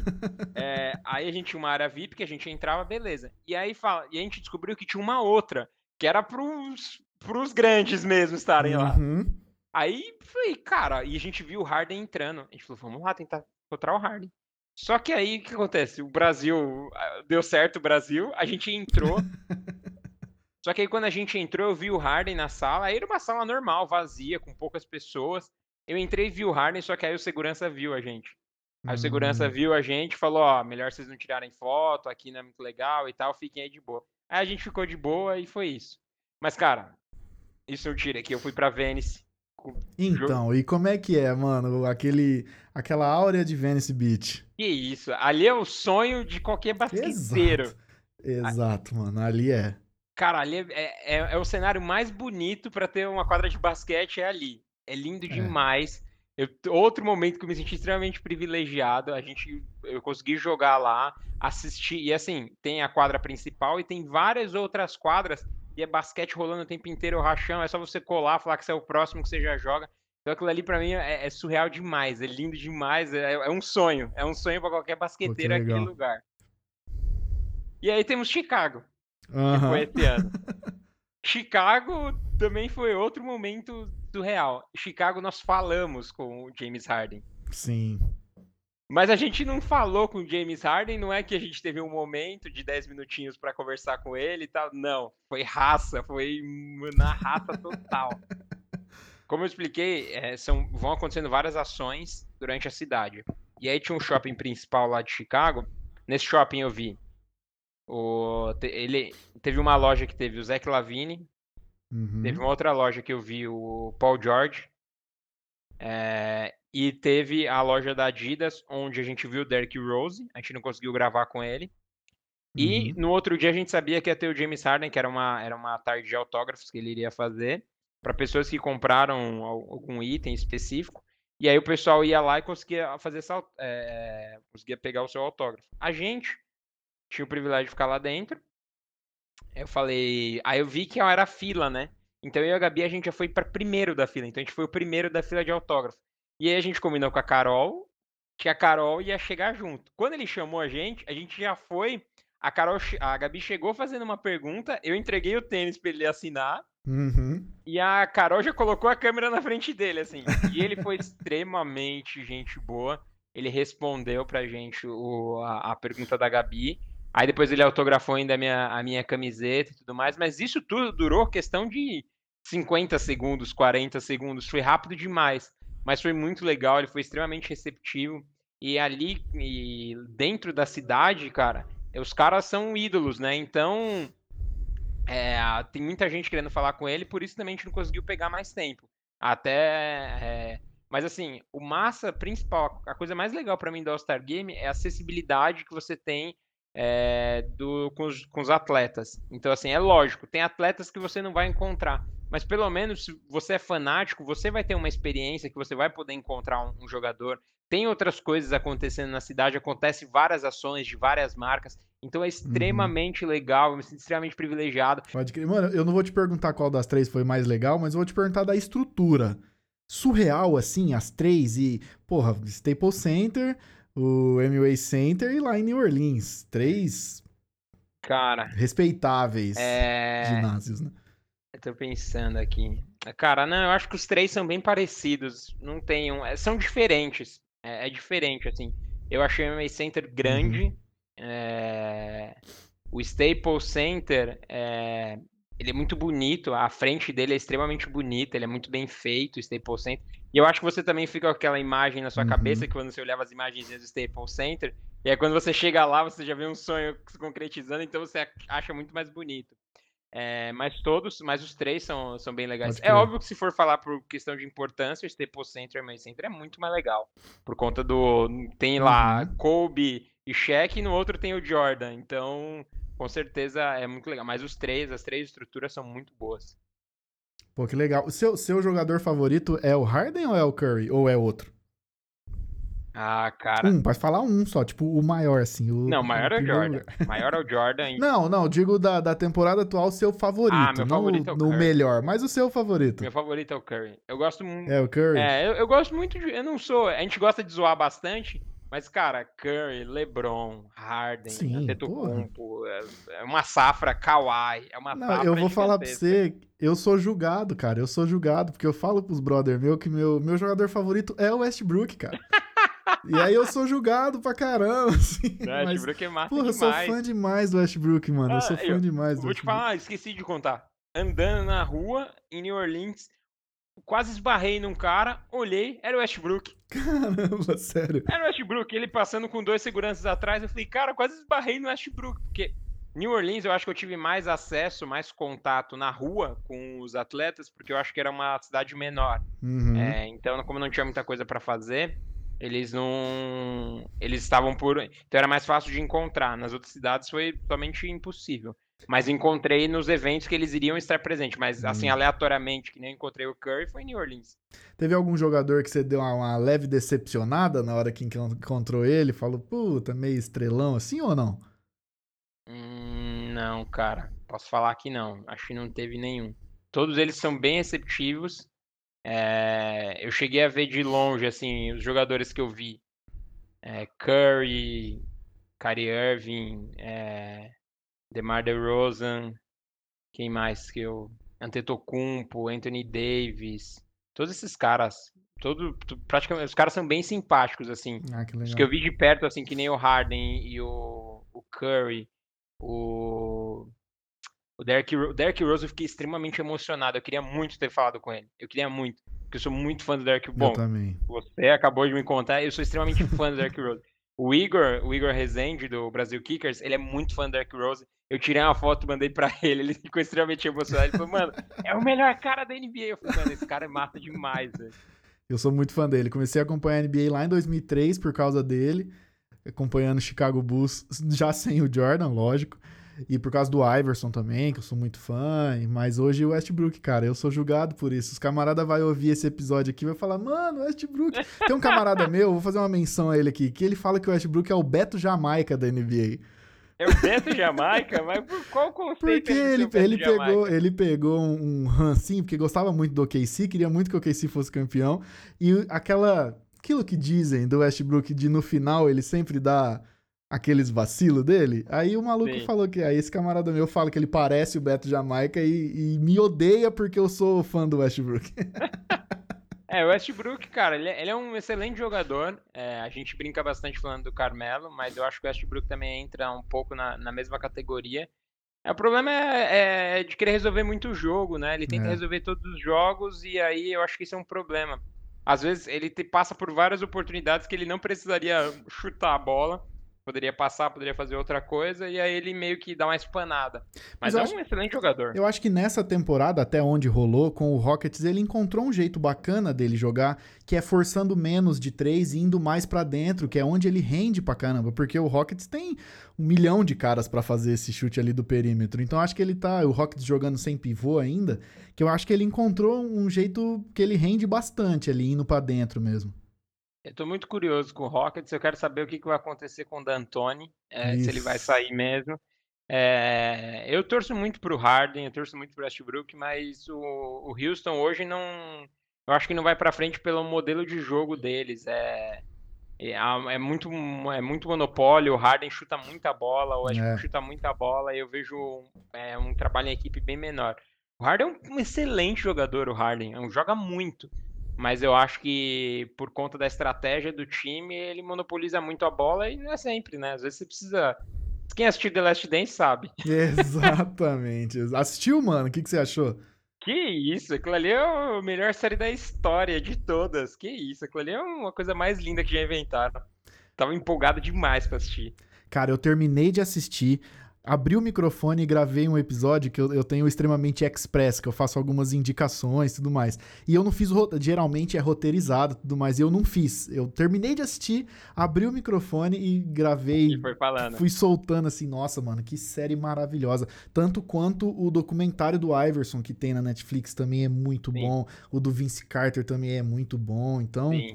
É, aí a gente tinha uma área VIP que a gente entrava, beleza. E aí fala, e a gente descobriu que tinha uma outra, que era pros, pros grandes mesmo estarem lá. Uhum. Aí, falei, cara, e a gente viu o Harden entrando. A gente falou, vamos lá tentar encontrar o Harden. Só que aí, o que acontece? O Brasil, ah, deu certo o Brasil, a gente entrou. Só que aí quando a gente entrou, eu vi o Harden na sala. Aí era uma sala normal, vazia, com poucas pessoas. Eu entrei e vi o Harden, só que aí o segurança viu a gente. Aí o segurança Hum. viu a gente e falou, ó, melhor vocês não tirarem foto, aqui não é muito legal e tal, fiquem aí de boa. Aí a gente ficou de boa e foi isso. Mas, cara, isso eu tirei aqui, eu fui pra Venice. com- Então, e como é que é, mano? Aquele, aquela áurea de Venice Beach. Que isso, ali é o sonho de qualquer basqueteiro. Exato. Exato, mano. Ali é. Cara, ali é, é, é o cenário mais bonito pra ter uma quadra de basquete, é ali. É lindo demais. Eu- outro momento que eu me senti extremamente privilegiado, a gente, eu consegui jogar lá, assistir, e assim, tem a quadra principal e tem várias outras quadras, e é basquete rolando o tempo inteiro, o rachão, é só você colar, falar que você é o próximo que você já joga. Então aquilo ali pra mim é, é surreal demais, é lindo demais, é, é um sonho, é um sonho pra qualquer basqueteiro aquele lugar. E aí temos Chicago, que Aham. foi esse ano. Chicago também foi outro momento surreal. Chicago nós falamos com o James Harden. Sim. Mas a gente não falou com o James Harden, não é que a gente teve um momento de 10 minutinhos pra conversar com ele e tal. Não, foi raça, foi na raça total. Como eu expliquei, é, são, vão acontecendo várias ações durante a cidade. E aí tinha um shopping principal lá de Chicago. Nesse shopping eu vi. O, ele teve uma loja que teve o Zach Lavine, Uhum. Teve uma outra loja que eu vi o Paul George. É, e teve a loja da Adidas, onde a gente viu o Derrick Rose. A gente não conseguiu gravar com ele. E Uhum. no outro dia a gente sabia que ia ter o James Harden, que era uma, era uma tarde de autógrafos que ele iria fazer. para pessoas que compraram algum item específico. E aí o pessoal ia lá e conseguia fazer essa, é, conseguia pegar o seu autógrafo. A gente tinha o privilégio de ficar lá dentro. Eu falei, aí eu vi que era fila, né? Então eu e a Gabi a gente já foi para primeiro da fila. Então a gente foi o primeiro da fila de autógrafo. E aí a gente combinou com a Carol que a Carol ia chegar junto. Quando ele chamou a gente, a gente já foi. A Carol, a Gabi chegou fazendo uma pergunta, eu entreguei o tênis para ele assinar. Uhum. E a Carol já colocou a câmera na frente dele, assim. E ele foi extremamente gente boa. Ele respondeu pra gente o, a, a, pergunta da Gabi. Aí depois ele autografou ainda a minha, a minha camiseta e tudo mais. Mas isso tudo durou questão de 50 segundos, 40 segundos. Foi rápido demais mas foi muito legal, ele foi extremamente receptivo. E ali, e dentro da cidade, cara, os caras são ídolos, né? Então, é, tem muita gente querendo falar com ele, por isso também a gente não conseguiu pegar mais tempo. Até. É, mas assim, o massa principal, a coisa mais legal para mim do All-Star Game é a acessibilidade que você tem é, do, com, os, com os atletas. Então, assim, é lógico, tem atletas que você não vai encontrar. Mas pelo menos, se você é fanático, você vai ter uma experiência que você vai poder encontrar um, um jogador. Tem outras coisas acontecendo na cidade, acontece várias ações de várias marcas. Então é uhum. extremamente uhum. legal, eu me sinto extremamente privilegiado. Pode crer. Mano, eu não vou te perguntar qual das três foi mais legal, mas eu vou te perguntar da estrutura. Surreal, assim, as três e, porra, Staples Center, o Amway Center e lá em New Orleans. Três. Cara. Respeitáveis é... ginásios, né? Eu tô pensando aqui. Cara, não, eu acho que os três são bem parecidos. Não tem um. É, são diferentes. É, é diferente, assim. Eu achei o Amway Center grande. Uhum. É... O Staples Center é... ele é muito bonito. A frente dele é extremamente bonita. Ele é muito bem feito, o Staples Center. E eu acho que você também fica com aquela imagem na sua uhum. cabeça que quando você olhava as imagens do Staples Center, e aí quando você chega lá, você já vê um sonho se concretizando, então você acha muito mais bonito. É, mas todos, mas os três são, são bem legais. É óbvio que se for falar por questão de importância, o Staples Center e o Center é muito mais legal. Por conta do. Tem lá uhum. Kobe e Shaq, e no outro tem o Jordan. Então, com certeza é muito legal. Mas os três, as três estruturas são muito boas. Pô, que legal. O seu, seu jogador favorito é o Harden ou é o Curry? Ou é outro? Ah, cara. Um, pode falar um só, tipo o maior, assim. O, não, o maior é o Jordan. O maior é o Jordan. não, não, digo da, da temporada atual, o seu favorito. Ah, meu favorito não é o Curry. no melhor, mas o seu favorito. Meu favorito é o Curry. Eu gosto muito. É o Curry? É, eu, eu gosto muito de. Eu não sou. A gente gosta de zoar bastante, mas, cara, Curry, LeBron, Harden, Sim, Antetokounmpo, é, é uma safra Kawhi, é uma Não, safra eu vou falar pra você, eu sou julgado, cara, eu sou julgado, porque eu falo pros brother meu que meu, meu jogador favorito é o Westbrook, cara. e aí eu sou julgado pra caramba, assim. O Westbrook é massa porra, demais. eu sou fã demais do Westbrook, mano, ah, eu sou fã eu, demais do Vou te falar, esqueci de contar. Andando na rua, em New Orleans, quase esbarrei num cara, olhei, era o Westbrook. Caramba, sério. Era o Westbrook, ele passando com dois seguranças atrás, eu falei, cara, quase esbarrei no Westbrook, porque New Orleans eu acho que eu tive mais acesso, mais contato na rua com os atletas, porque eu acho que era uma cidade menor. Uhum. É, então, como não tinha muita coisa para fazer, eles não. Eles estavam por. Então era mais fácil de encontrar. Nas outras cidades foi totalmente impossível. Mas encontrei nos eventos que eles iriam estar presentes. Mas, assim, hum. aleatoriamente, que nem encontrei o Curry, foi em New Orleans. Teve algum jogador que você deu uma, uma leve decepcionada na hora que encontrou ele? Falou, puta, meio estrelão assim ou não? Hum, não, cara. Posso falar que não. Acho que não teve nenhum. Todos eles são bem receptivos. É, eu cheguei a ver de longe, assim, os jogadores que eu vi. É, Curry, Kyrie Irving, é, DeMar DeRozan, quem mais que eu... Antetokounmpo, Anthony Davis, todos esses caras, todo, praticamente, os caras são bem simpáticos, assim. Ah, que os que eu vi de perto, assim, que nem o Harden e o, o Curry, o... O Derrick, o Derrick Rose eu fiquei extremamente emocionado. Eu queria muito ter falado com ele. Eu queria muito. Porque eu sou muito fã do Derrick Bom, eu também. você acabou de me contar. Eu sou extremamente fã do Derrick Rose. O Igor, o Igor Rezende, do Brasil Kickers, ele é muito fã do Derrick Rose. Eu tirei uma foto, mandei pra ele, ele ficou extremamente emocionado. Ele falou, mano, é o melhor cara da NBA. Eu falei, mano, esse cara é mata demais, velho. Eu sou muito fã dele. Comecei a acompanhar a NBA lá em 2003 por causa dele, acompanhando o Chicago Bulls, já sem o Jordan, lógico. E por causa do Iverson também, que eu sou muito fã. Mas hoje o Westbrook, cara, eu sou julgado por isso. Os camaradas vão ouvir esse episódio aqui e vai falar, mano, Westbrook. Tem um camarada meu, vou fazer uma menção a ele aqui, que ele fala que o Westbrook é o Beto Jamaica da NBA. É o Beto Jamaica? Mas por qual conceito Porque ele, ele, pegou, ele pegou um, um rancinho, porque gostava muito do OKC, queria muito que o OKC fosse campeão. E aquela... Aquilo que dizem do Westbrook de no final ele sempre dá aqueles vacilos dele. Aí o maluco Sim. falou que aí esse camarada meu fala que ele parece o Beto Jamaica e, e me odeia porque eu sou fã do Westbrook. é, o Westbrook, cara, ele, é, ele é um excelente jogador. É, a gente brinca bastante falando do Carmelo, mas eu acho que o Westbrook também entra um pouco na, na mesma categoria. É, o problema é, é, de querer resolver muito o jogo, né? Ele tenta é. resolver todos os jogos e aí eu acho que isso é um problema. Às vezes ele te, passa por várias oportunidades que ele não precisaria chutar a bola poderia passar, poderia fazer outra coisa, e aí ele meio que dá uma espanada. Mas, Mas é acho, um excelente jogador. Eu acho que nessa temporada, até onde rolou, com o Rockets, ele encontrou um jeito bacana dele jogar, que é forçando menos de três e indo mais para dentro, que é onde ele rende pra caramba, porque o Rockets tem um milhão de caras para fazer esse chute ali do perímetro. Então acho que ele tá, o Rockets jogando sem pivô ainda, que eu acho que ele encontrou um jeito que ele rende bastante ali, indo para dentro mesmo. Eu tô muito curioso com o Rockets. Eu quero saber o que, que vai acontecer com o D'Antoni, é, se ele vai sair mesmo. É, eu torço muito pro Harden, eu torço muito pro Westbrook, mas o, o Houston hoje não. Eu acho que não vai para frente pelo modelo de jogo deles. É, é, é, muito, é muito monopólio. O Harden chuta muita bola, o Westbrook é. chuta muita bola. E eu vejo é, um trabalho em equipe bem menor. O Harden é um, um excelente jogador, o Harden. É joga muito mas eu acho que por conta da estratégia do time, ele monopoliza muito a bola e não é sempre, né? Às vezes você precisa. Quem assistiu The Last Dance sabe. Exatamente. Assistiu, mano? O que, que você achou? Que isso, aquilo ali é a melhor série da história de todas. Que isso, aquilo ali é uma coisa mais linda que já inventaram. Tava empolgado demais pra assistir. Cara, eu terminei de assistir abri o microfone e gravei um episódio que eu, eu tenho extremamente express, que eu faço algumas indicações e tudo mais. E eu não fiz, geralmente é roteirizado e tudo mais, e eu não fiz. Eu terminei de assistir, abri o microfone e gravei. E foi falando. Fui soltando assim, nossa, mano, que série maravilhosa. Tanto quanto o documentário do Iverson que tem na Netflix também é muito Sim. bom. O do Vince Carter também é muito bom. Então, Sim.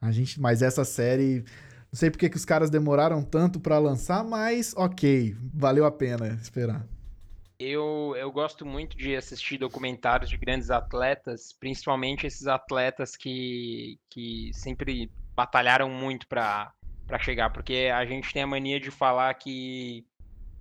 a gente. Mas essa série não sei porque que os caras demoraram tanto para lançar, mas ok, valeu a pena esperar. Eu, eu gosto muito de assistir documentários de grandes atletas, principalmente esses atletas que, que sempre batalharam muito para chegar, porque a gente tem a mania de falar que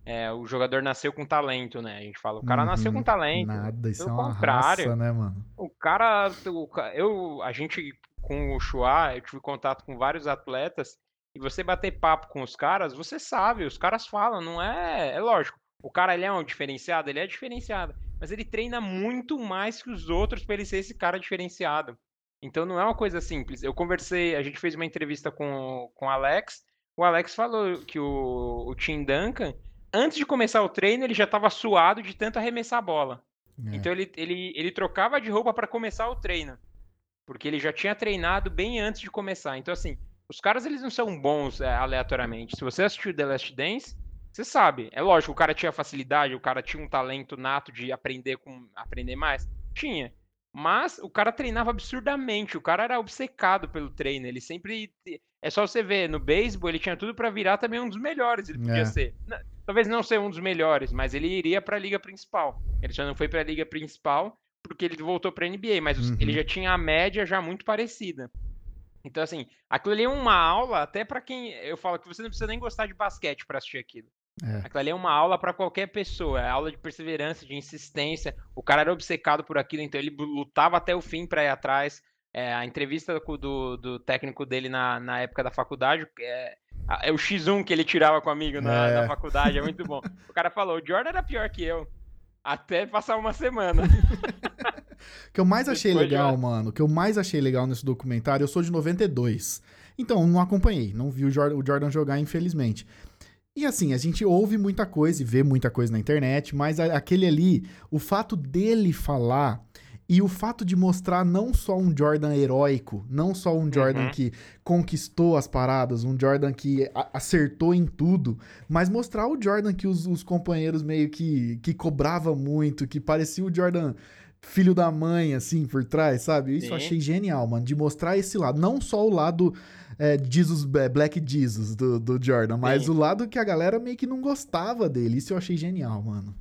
é, o jogador nasceu com talento, né? A gente fala, o cara uhum, nasceu com talento. Nada, isso é uma contrário, raça, né, mano? O cara, o, eu, a gente com o Chua, eu tive contato com vários atletas e você bater papo com os caras, você sabe, os caras falam, não é. É lógico. O cara ele é um diferenciado, ele é diferenciado. Mas ele treina muito mais que os outros para ele ser esse cara diferenciado. Então não é uma coisa simples. Eu conversei, a gente fez uma entrevista com, com o Alex. O Alex falou que o, o Tim Duncan, antes de começar o treino, ele já estava suado de tanto arremessar a bola. É. Então ele, ele, ele trocava de roupa para começar o treino. Porque ele já tinha treinado bem antes de começar. Então, assim, os caras, eles não são bons é, aleatoriamente. Se você assistiu The Last Dance, você sabe. É lógico, o cara tinha facilidade, o cara tinha um talento nato de aprender com aprender mais. Tinha. Mas o cara treinava absurdamente, o cara era obcecado pelo treino, ele sempre é só você ver, no beisebol ele tinha tudo para virar também um dos melhores, ele podia é. ser. Talvez não ser um dos melhores, mas ele iria para a liga principal. Ele já não foi para a liga principal porque ele voltou para NBA, mas uhum. ele já tinha a média já muito parecida. Então, assim, aquilo ali é uma aula até para quem. Eu falo que você não precisa nem gostar de basquete para assistir aquilo. É. Aquilo ali é uma aula para qualquer pessoa, é aula de perseverança, de insistência. O cara era obcecado por aquilo, então ele lutava até o fim para ir atrás. É, a entrevista do, do, técnico dele na, na época da faculdade é, é, o X1 que ele tirava com o amigo na, é. na faculdade, é muito bom. O cara falou: o Jordan era pior que eu. Até passar uma semana. O que eu mais achei Depois legal, já... mano, que eu mais achei legal nesse documentário, eu sou de 92. Então, não acompanhei, não vi o Jordan, jogar, infelizmente. E assim, a gente ouve muita coisa e vê muita coisa na internet, mas aquele ali, o fato dele falar E o fato de mostrar não só um Jordan heróico, não só um Jordan Uhum. que conquistou as paradas, um Jordan que acertou em tudo, mas mostrar o Jordan que os, os companheiros meio que, que cobrava muito, que parecia o Jordan filho da mãe, assim, por trás, sabe? Isso eu Sim. achei genial, mano, de mostrar esse lado. Não só o lado é, Jesus, é, Black Jesus do, do Jordan, mas Sim. o lado que a galera meio que não gostava dele. Isso eu achei genial, mano.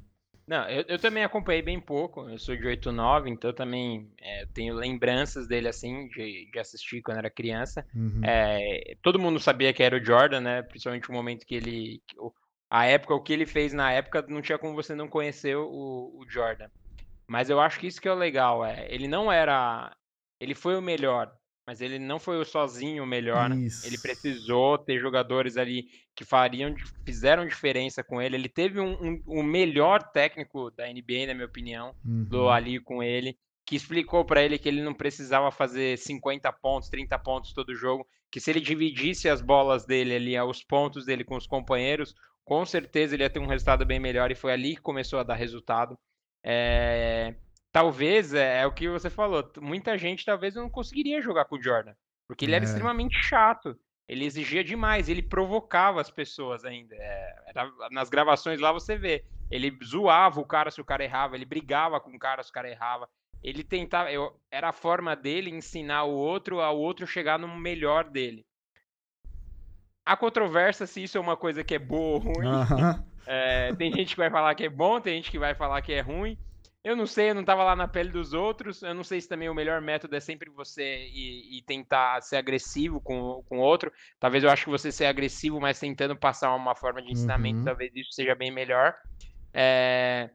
Não, eu, eu também acompanhei bem pouco. Eu sou de 89, então também é, eu tenho lembranças dele assim, de, de assistir quando era criança. Uhum. É, todo mundo sabia que era o Jordan, né? Principalmente o momento que ele. que A época, o que ele fez na época, não tinha como você não conhecer o, o Jordan. Mas eu acho que isso que é o legal, é. Ele não era. Ele foi o melhor, mas ele não foi sozinho o melhor. Isso. Ele precisou ter jogadores ali que fariam, fizeram diferença com ele. Ele teve um, um- o melhor técnico da NBA, na minha opinião do Uhum. ali com ele, que explicou pra ele que ele não precisava fazer 50 pontos, 30 pontos todo jogo, que se ele dividisse as bolas dele ali, os pontos dele com os companheiros, com certeza ele ia ter um resultado bem melhor e foi ali que começou a dar resultado. É, Talvez, é, é o que você falou, muita gente talvez não conseguiria jogar com o Jordan, porque ele era É. extremamente chato. Ele exigia demais, ele provocava as pessoas ainda. É, era- nas gravações lá você vê. Ele zoava o cara se o cara errava, ele brigava com o cara se o cara errava. Ele tentava. eu- era a forma dele ensinar o outro ao outro chegar no melhor dele. Há controvérsia se isso é uma coisa que é boa ou ruim. Aham. É, tem gente que vai falar que é bom, tem gente que vai falar que é ruim. Eu não sei, eu não tava lá na pele dos outros. Eu não sei se também o melhor método é sempre você ir tentar ser agressivo com o outro. Talvez eu acho que você ser agressivo, mas tentando passar uma forma de ensinamento, Uhum. talvez isso seja bem melhor. É,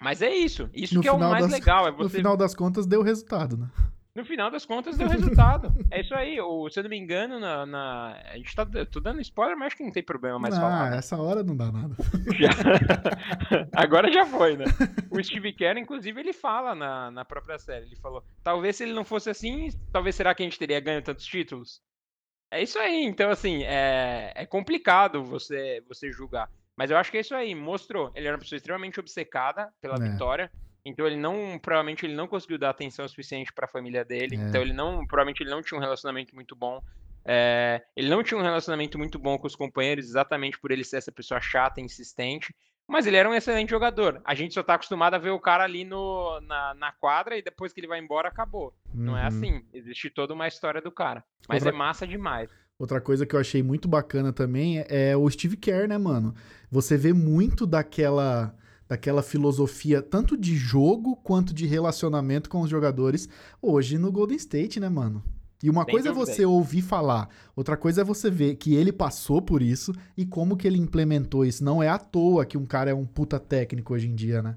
Mas é isso. Isso No que é o mais das- legal. É No você final das contas, deu resultado, né? No final das contas, deu resultado. é isso aí. O, se eu não me engano, na, na- a gente tá. Tô dando spoiler, mas acho que não tem problema mais ah, falar. né? essa hora não dá nada. Já. Agora já foi, né? O Steve Kerr, inclusive, ele fala na, na própria série. Ele falou: talvez se ele não fosse assim, talvez será que a gente teria ganho tantos títulos? É isso aí. Então, assim, é, é complicado você, você julgar. Mas eu acho que é isso aí. Mostrou. Ele era uma pessoa extremamente obcecada pela É. vitória. Então ele não, provavelmente ele não conseguiu dar atenção suficiente para a família dele. É. Então ele não, provavelmente ele não tinha um relacionamento muito bom. É, ele não tinha um relacionamento muito bom com os companheiros, exatamente por ele ser essa pessoa chata, insistente. Mas ele era um excelente jogador. A gente só tá acostumado a ver o cara ali no, na, na quadra e depois que ele vai embora, acabou. Não é Uhum. assim. Existe toda uma história do cara. Mas Outra- é massa demais. Outra coisa que eu achei muito bacana também é, é o Steve Kerr, né, mano? Você vê muito daquela daquela filosofia tanto de jogo quanto de relacionamento com os jogadores hoje no Golden State, né, mano? E uma Sem coisa é você ouvir falar, outra coisa é você ver que ele passou por isso e como que ele implementou isso. Não é à toa que um cara é um puta técnico hoje em dia, né?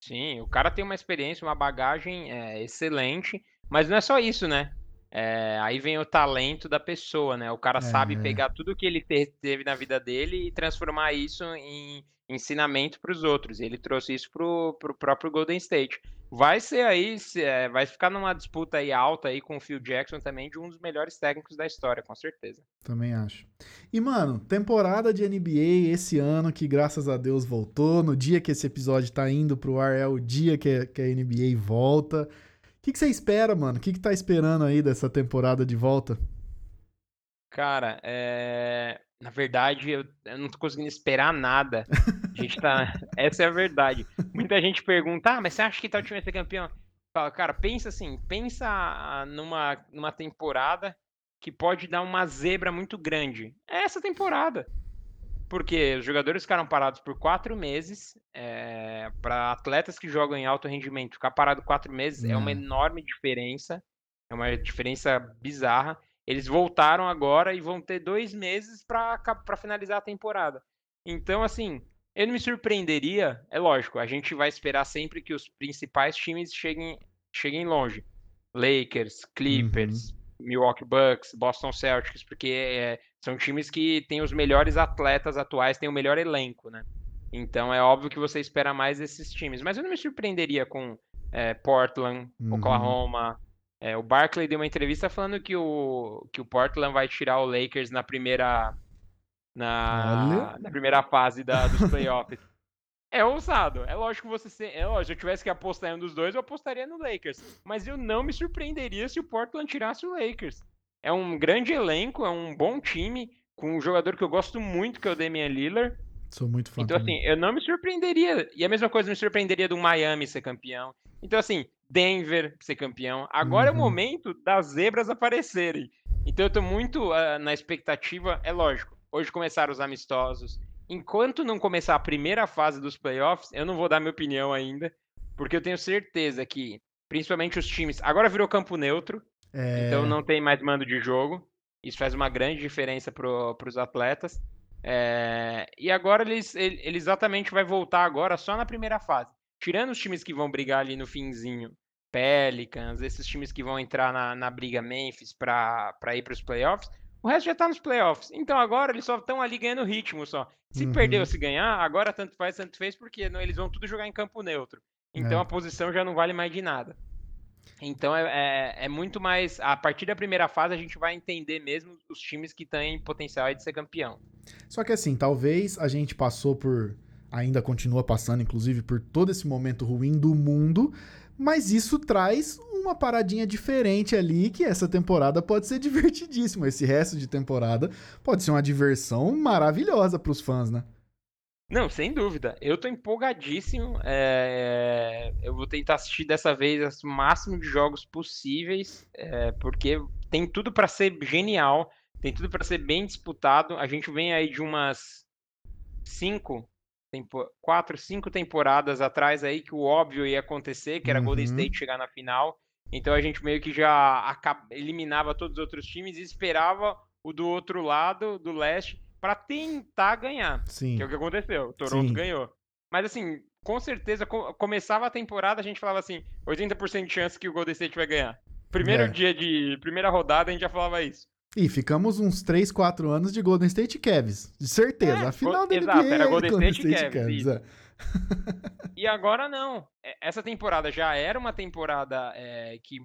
Sim, o cara tem uma experiência, uma bagagem é, excelente, mas não é só isso, né? É, aí vem o talento da pessoa, né? O cara sabe É. pegar tudo que ele te- teve na vida dele e transformar isso em ensinamento para os outros. Ele trouxe isso pro, pro próprio Golden State. Vai ser aí, é, vai ficar numa disputa aí alta aí com o Phil Jackson também de um dos melhores técnicos da história, com certeza. Também acho. E, mano, temporada de NBA esse ano, que graças a Deus voltou. No dia que esse episódio tá indo pro ar, é o dia que, que a NBA volta. O que, que você espera, mano? O que, que tá esperando aí dessa temporada de volta? Cara, é... na verdade, eu, eu não tô conseguindo esperar nada. A gente tá. Essa é a verdade. Muita gente pergunta, ah, mas você acha que tal time vai ser campeão? Fala, cara, pensa assim, pensa numa, numa temporada que pode dar uma zebra muito grande. É essa temporada. Porque os jogadores ficaram parados por quatro meses. para atletas que jogam em alto rendimento, ficar parado quatro meses é uma É. enorme diferença. É uma diferença bizarra. Eles voltaram agora e vão ter dois meses para finalizar a temporada. Então, assim, eu não me surpreenderia. É lógico, a gente vai esperar sempre que os principais times cheguem, cheguem longe. Lakers, Clippers, Milwaukee Bucks, Boston Celtics, porque é, são times que têm os melhores atletas atuais, têm o melhor elenco, né? Então é óbvio que você espera mais desses times. Mas eu não me surpreenderia com é, Portland, Uhum. Oklahoma. É, o Barkley deu uma entrevista falando que o, que o Portland vai tirar o Lakers na primeira na, na primeira fase da, dos playoffs. É ousado. É lógico que você. Se... É lógico, se eu tivesse que apostar em um dos dois, eu apostaria no Lakers. Mas eu não me surpreenderia se o Portland tirasse o Lakers. É um grande elenco, é um bom time, com um jogador que eu gosto muito, que é o Damian Lillard. Sou muito fã. Então, também. assim, eu não me surpreenderia. E a mesma coisa me surpreenderia do Miami ser campeão. Então, assim, Denver ser campeão. Agora uhum. é o uhum. momento das zebras aparecerem. Então, eu tô muito uh, na expectativa. É lógico, hoje começaram os amistosos. Enquanto não começar a primeira fase dos playoffs, eu não vou dar minha opinião ainda. Porque eu tenho certeza que, principalmente os times. Agora virou campo neutro. É... Então não tem mais mando de jogo. Isso faz uma grande diferença para os atletas. É, e agora eles, ele, ele, exatamente vai voltar agora só na primeira fase. Tirando os times que vão brigar ali no finzinho, Pelicans, esses times que vão entrar na, na briga Memphis para ir para os playoffs, o resto já tá nos playoffs. Então agora eles só estão ali ganhando ritmo só. Se uhum. perder ou se ganhar, agora tanto faz, tanto fez, porque não, eles vão tudo jogar em campo neutro. Então é. a posição já não vale mais de nada. Então é, é, é, muito mais. A partir da primeira fase a gente vai entender mesmo os times que têm potencial de ser campeão. Só que assim, talvez a gente passou por. Ainda continua passando, inclusive, por todo esse momento ruim do mundo. Mas isso traz uma paradinha diferente ali, que essa temporada pode ser divertidíssima. Esse resto de temporada pode ser uma diversão maravilhosa para os fãs, né? Não, sem dúvida. Eu tô empolgadíssimo. É... Eu vou tentar assistir dessa vez o máximo de jogos possíveis, é... porque tem tudo para ser genial, tem tudo para ser bem disputado. A gente vem aí de umas cinco, tempo... quatro, cinco temporadas atrás aí que o óbvio ia acontecer, que era uhum. Golden State chegar na final. Então a gente meio que já eliminava todos os outros times e esperava o do outro lado, do leste, para tentar ganhar. Sim. Que é o que aconteceu. O Toronto Sim. ganhou. Mas assim, com certeza, começava a temporada, a gente falava assim, 80% de chance que o Golden State vai ganhar. Primeiro é. dia de primeira rodada, a gente já falava isso. E ficamos uns 3, 4 anos de Golden State Cavs. De certeza. É, a final da Exato, NBA era Golden, Golden State, State Cavs. Cavs é. e agora não. É, essa temporada já era uma temporada é, que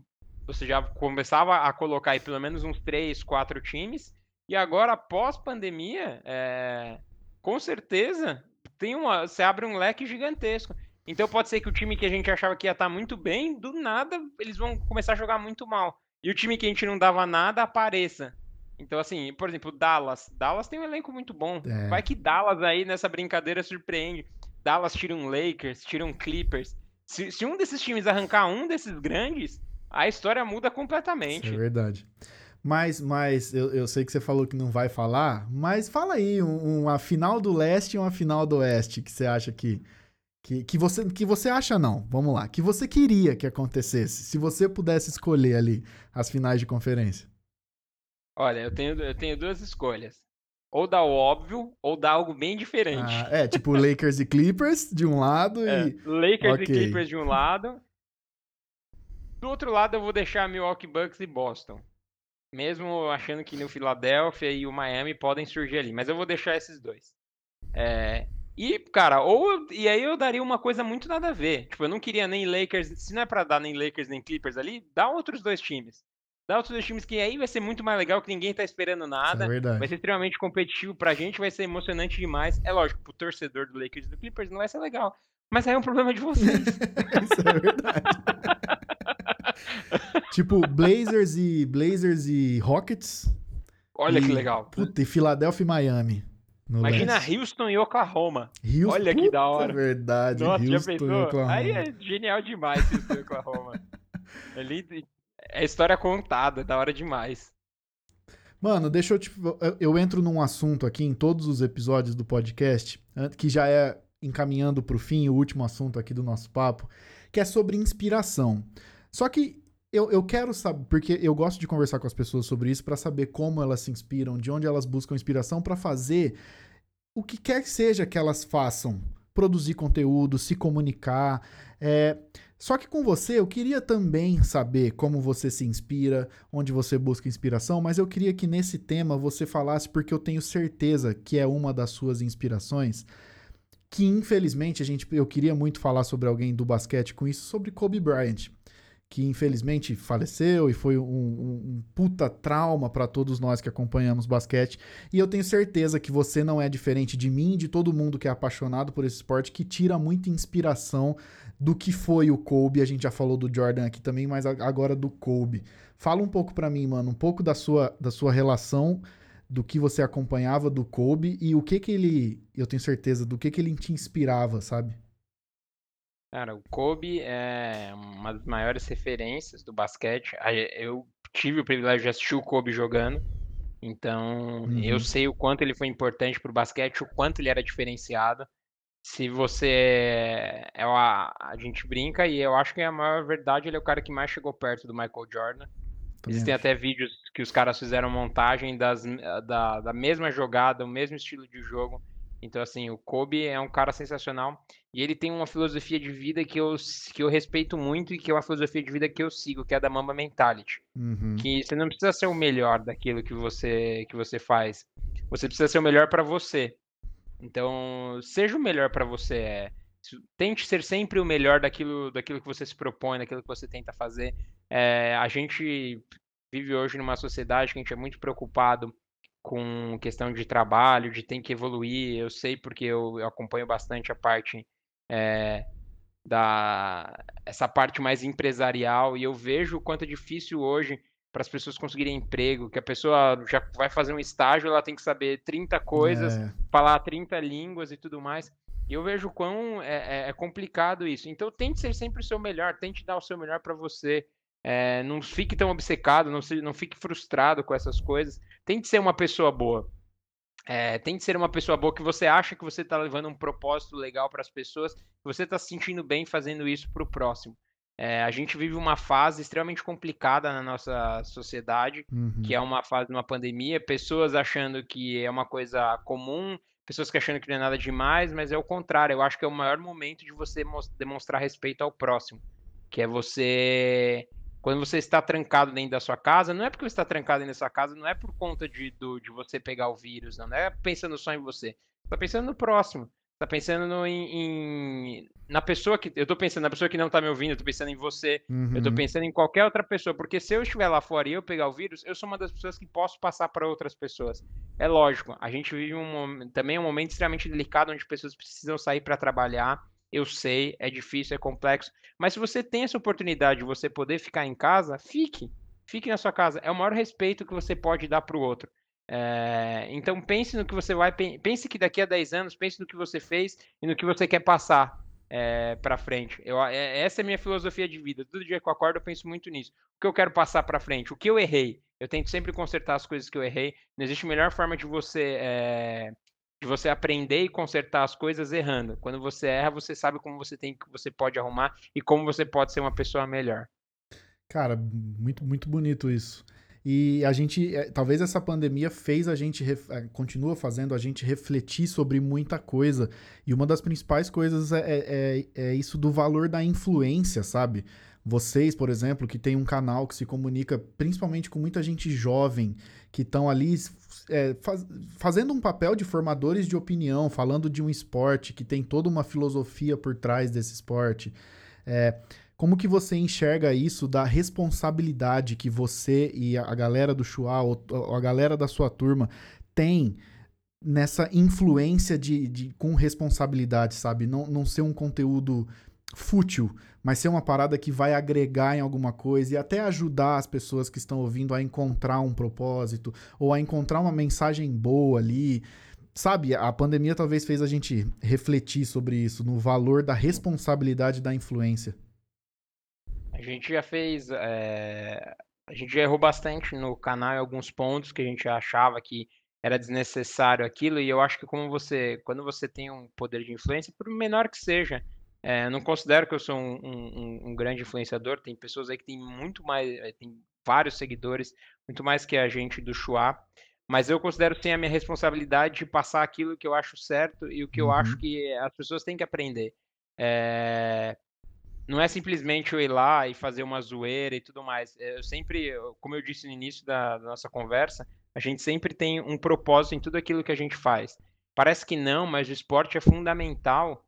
você já começava a colocar aí pelo menos uns 3, 4 times. E agora, após pandemia, é, com certeza tem uma, você abre um leque gigantesco. Então pode ser que o time que a gente achava que ia estar muito bem, do nada eles vão começar a jogar muito mal. E o time que a gente não dava nada apareça. Então, assim, por exemplo, Dallas. Dallas tem um elenco muito bom. É. Vai que Dallas aí nessa brincadeira surpreende. Dallas tira um Lakers, tira um Clippers. Se, se um desses times arrancar um desses grandes, a história muda completamente. Isso é verdade. Mas, mas eu, eu sei que você falou que não vai falar, mas fala aí um, uma final do leste e uma final do oeste que você acha que, que, que, você, que você acha não, vamos lá, que você queria que acontecesse, se você pudesse escolher ali as finais de conferência. Olha, eu tenho, eu tenho duas escolhas. Ou dá o óbvio, ou dá algo bem diferente. Ah, é, tipo Lakers e Clippers de um lado é, e. Lakers okay. e Clippers de um lado. Do outro lado, eu vou deixar Milwaukee Bucks e Boston. Mesmo achando que no Philadelphia e o Miami podem surgir ali. Mas eu vou deixar esses dois. É, e, cara, ou. E aí eu daria uma coisa muito nada a ver. Tipo, eu não queria nem Lakers. Se não é pra dar nem Lakers nem Clippers ali, dá outros dois times. Dá outros dois times que aí vai ser muito mais legal, que ninguém tá esperando nada. É vai ser extremamente competitivo pra gente, vai ser emocionante demais. É lógico, pro torcedor do Lakers e do Clippers não vai ser legal. Mas aí é um problema de vocês. Isso é verdade. tipo, Blazers e Blazers e Rockets. Olha e, que legal. Puta, e Philadelphia e Miami. Imagina leste. Houston e Oklahoma. Houston, Olha que da hora. verdade. Nossa, Houston já pensou? Aí é genial demais Houston e Oklahoma. É lindo. É história contada, da hora demais. Mano, deixa eu te. Eu entro num assunto aqui em todos os episódios do podcast, que já é encaminhando para o fim, o último assunto aqui do nosso papo, que é sobre inspiração. Só que eu, eu quero saber, porque eu gosto de conversar com as pessoas sobre isso para saber como elas se inspiram, de onde elas buscam inspiração para fazer o que quer que seja que elas façam. Produzir conteúdo, se comunicar. É... Só que com você, eu queria também saber como você se inspira, onde você busca inspiração, mas eu queria que nesse tema você falasse, porque eu tenho certeza que é uma das suas inspirações que infelizmente a gente eu queria muito falar sobre alguém do basquete com isso, sobre Kobe Bryant que infelizmente faleceu e foi um, um, um puta trauma para todos nós que acompanhamos basquete. E eu tenho certeza que você não é diferente de mim de todo mundo que é apaixonado por esse esporte, que tira muita inspiração do que foi o Kobe. A gente já falou do Jordan aqui também, mas agora do Kobe. Fala um pouco para mim, mano, um pouco da sua, da sua relação do que você acompanhava do Kobe e o que que ele, eu tenho certeza, do que que ele te inspirava, sabe? Cara, o Kobe é uma das maiores referências do basquete. Eu tive o privilégio de assistir o Kobe jogando, então uhum. eu sei o quanto ele foi importante para o basquete, o quanto ele era diferenciado. Se você é a, a gente brinca e eu acho que a maior verdade ele é o cara que mais chegou perto do Michael Jordan. Também Existem acho. até vídeos que os caras fizeram montagem das, da, da mesma jogada, o mesmo estilo de jogo. Então, assim, o Kobe é um cara sensacional. E ele tem uma filosofia de vida que eu, que eu respeito muito e que é uma filosofia de vida que eu sigo, que é a da Mamba Mentality. Uhum. Que você não precisa ser o melhor daquilo que você, que você faz. Você precisa ser o melhor para você. Então, seja o melhor para você. É, tente ser sempre o melhor daquilo, daquilo que você se propõe, daquilo que você tenta fazer. É, a gente vive hoje numa sociedade que a gente é muito preocupado com questão de trabalho, de tem que evoluir. Eu sei porque eu, eu acompanho bastante a parte é, da essa parte mais empresarial e eu vejo o quanto é difícil hoje para as pessoas conseguirem emprego, que a pessoa já vai fazer um estágio, ela tem que saber 30 coisas, é. falar 30 línguas e tudo mais. E eu vejo quão é, é, é complicado isso. Então tente ser sempre o seu melhor, tente dar o seu melhor para você. É, não fique tão obcecado, não, se, não fique frustrado com essas coisas. Tente ser uma pessoa boa. É, tente ser uma pessoa boa que você acha que você está levando um propósito legal para as pessoas, que você está se sentindo bem fazendo isso para o próximo. É, a gente vive uma fase extremamente complicada na nossa sociedade, uhum. que é uma fase de uma pandemia, pessoas achando que é uma coisa comum, pessoas que achando que não é nada demais, mas é o contrário. Eu acho que é o maior momento de você demonstrar respeito ao próximo, que é você quando você está trancado dentro da sua casa, não é porque você está trancado dentro da sua casa, não é por conta de, do, de você pegar o vírus, não, não é pensando só em você. Está pensando no próximo. Está pensando no, em, em, na pessoa que. Eu estou pensando na pessoa que não está me ouvindo, eu estou pensando em você, uhum. eu estou pensando em qualquer outra pessoa. Porque se eu estiver lá fora e eu pegar o vírus, eu sou uma das pessoas que posso passar para outras pessoas. É lógico, a gente vive um, também um momento extremamente delicado onde pessoas precisam sair para trabalhar eu sei, é difícil, é complexo, mas se você tem essa oportunidade de você poder ficar em casa, fique. Fique na sua casa. É o maior respeito que você pode dar para o outro. É, então pense no que você vai, pense que daqui a 10 anos, pense no que você fez e no que você quer passar é, para frente. Eu, é, essa é a minha filosofia de vida. Todo dia que eu acordo eu penso muito nisso. O que eu quero passar para frente? O que eu errei? Eu tento sempre consertar as coisas que eu errei. Não existe melhor forma de você é, de você aprender e consertar as coisas errando. Quando você erra, você sabe como você tem que você pode arrumar e como você pode ser uma pessoa melhor. Cara, muito muito bonito isso. E a gente, é, talvez essa pandemia fez a gente, é, continua fazendo a gente refletir sobre muita coisa. E uma das principais coisas é, é, é isso do valor da influência, sabe? Vocês, por exemplo, que tem um canal que se comunica principalmente com muita gente jovem, que estão ali é, faz, fazendo um papel de formadores de opinião, falando de um esporte que tem toda uma filosofia por trás desse esporte. É, como que você enxerga isso da responsabilidade que você e a galera do Chua, ou a galera da sua turma, tem nessa influência de, de, com responsabilidade, sabe? Não, não ser um conteúdo fútil, mas ser uma parada que vai agregar em alguma coisa e até ajudar as pessoas que estão ouvindo a encontrar um propósito ou a encontrar uma mensagem boa ali. Sabe, a pandemia talvez fez a gente refletir sobre isso, no valor da responsabilidade da influência. A gente já fez. É... A gente já errou bastante no canal em alguns pontos que a gente achava que era desnecessário aquilo, e eu acho que como você, quando você tem um poder de influência, por menor que seja, é, não considero que eu sou um, um, um, grande influenciador. Tem pessoas aí que tem muito mais, eh, tem vários seguidores, muito mais que a gente do Chua. Mas eu considero sim a minha responsabilidade de passar aquilo que eu acho certo e o que uhum. eu acho uhum. que as pessoas têm que aprender. É... Não é simplesmente eu ir lá e fazer uma zoeira e tudo mais. Eh, eu sempre, como eu disse no início da, da nossa conversa, a gente sempre tem um propósito em tudo aquilo que a gente faz. Parece que não, mas o esporte é fundamental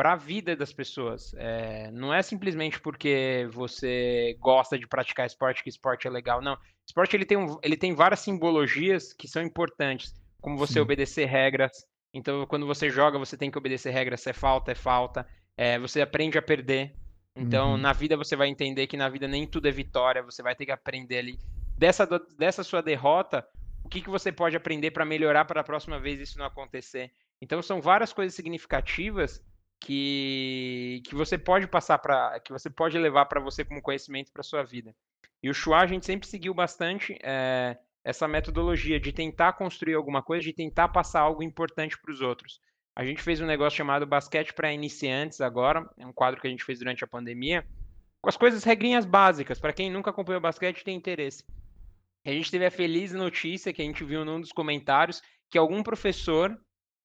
para a vida das pessoas. É, não é simplesmente porque você gosta de praticar esporte que esporte é legal, não. Esporte ele tem, um, ele tem várias simbologias que são importantes, como você Sim. obedecer regras. Então, quando você joga, você tem que obedecer regras. Se é falta, é falta. É, você aprende a perder. Então, uhum. na vida você vai entender que na vida nem tudo é vitória. Você vai ter que aprender ali dessa, dessa sua derrota, o que, que você pode aprender para melhorar para a próxima vez isso não acontecer. Então, são várias coisas significativas que, que você pode passar para que você pode levar para você como conhecimento para sua vida. E o Chua a gente sempre seguiu bastante é, essa metodologia de tentar construir alguma coisa, de tentar passar algo importante para os outros. A gente fez um negócio chamado Basquete para Iniciantes agora, é um quadro que a gente fez durante a pandemia, com as coisas regrinhas básicas, para quem nunca acompanhou basquete tem interesse. A gente teve a feliz notícia que a gente viu num dos comentários que algum professor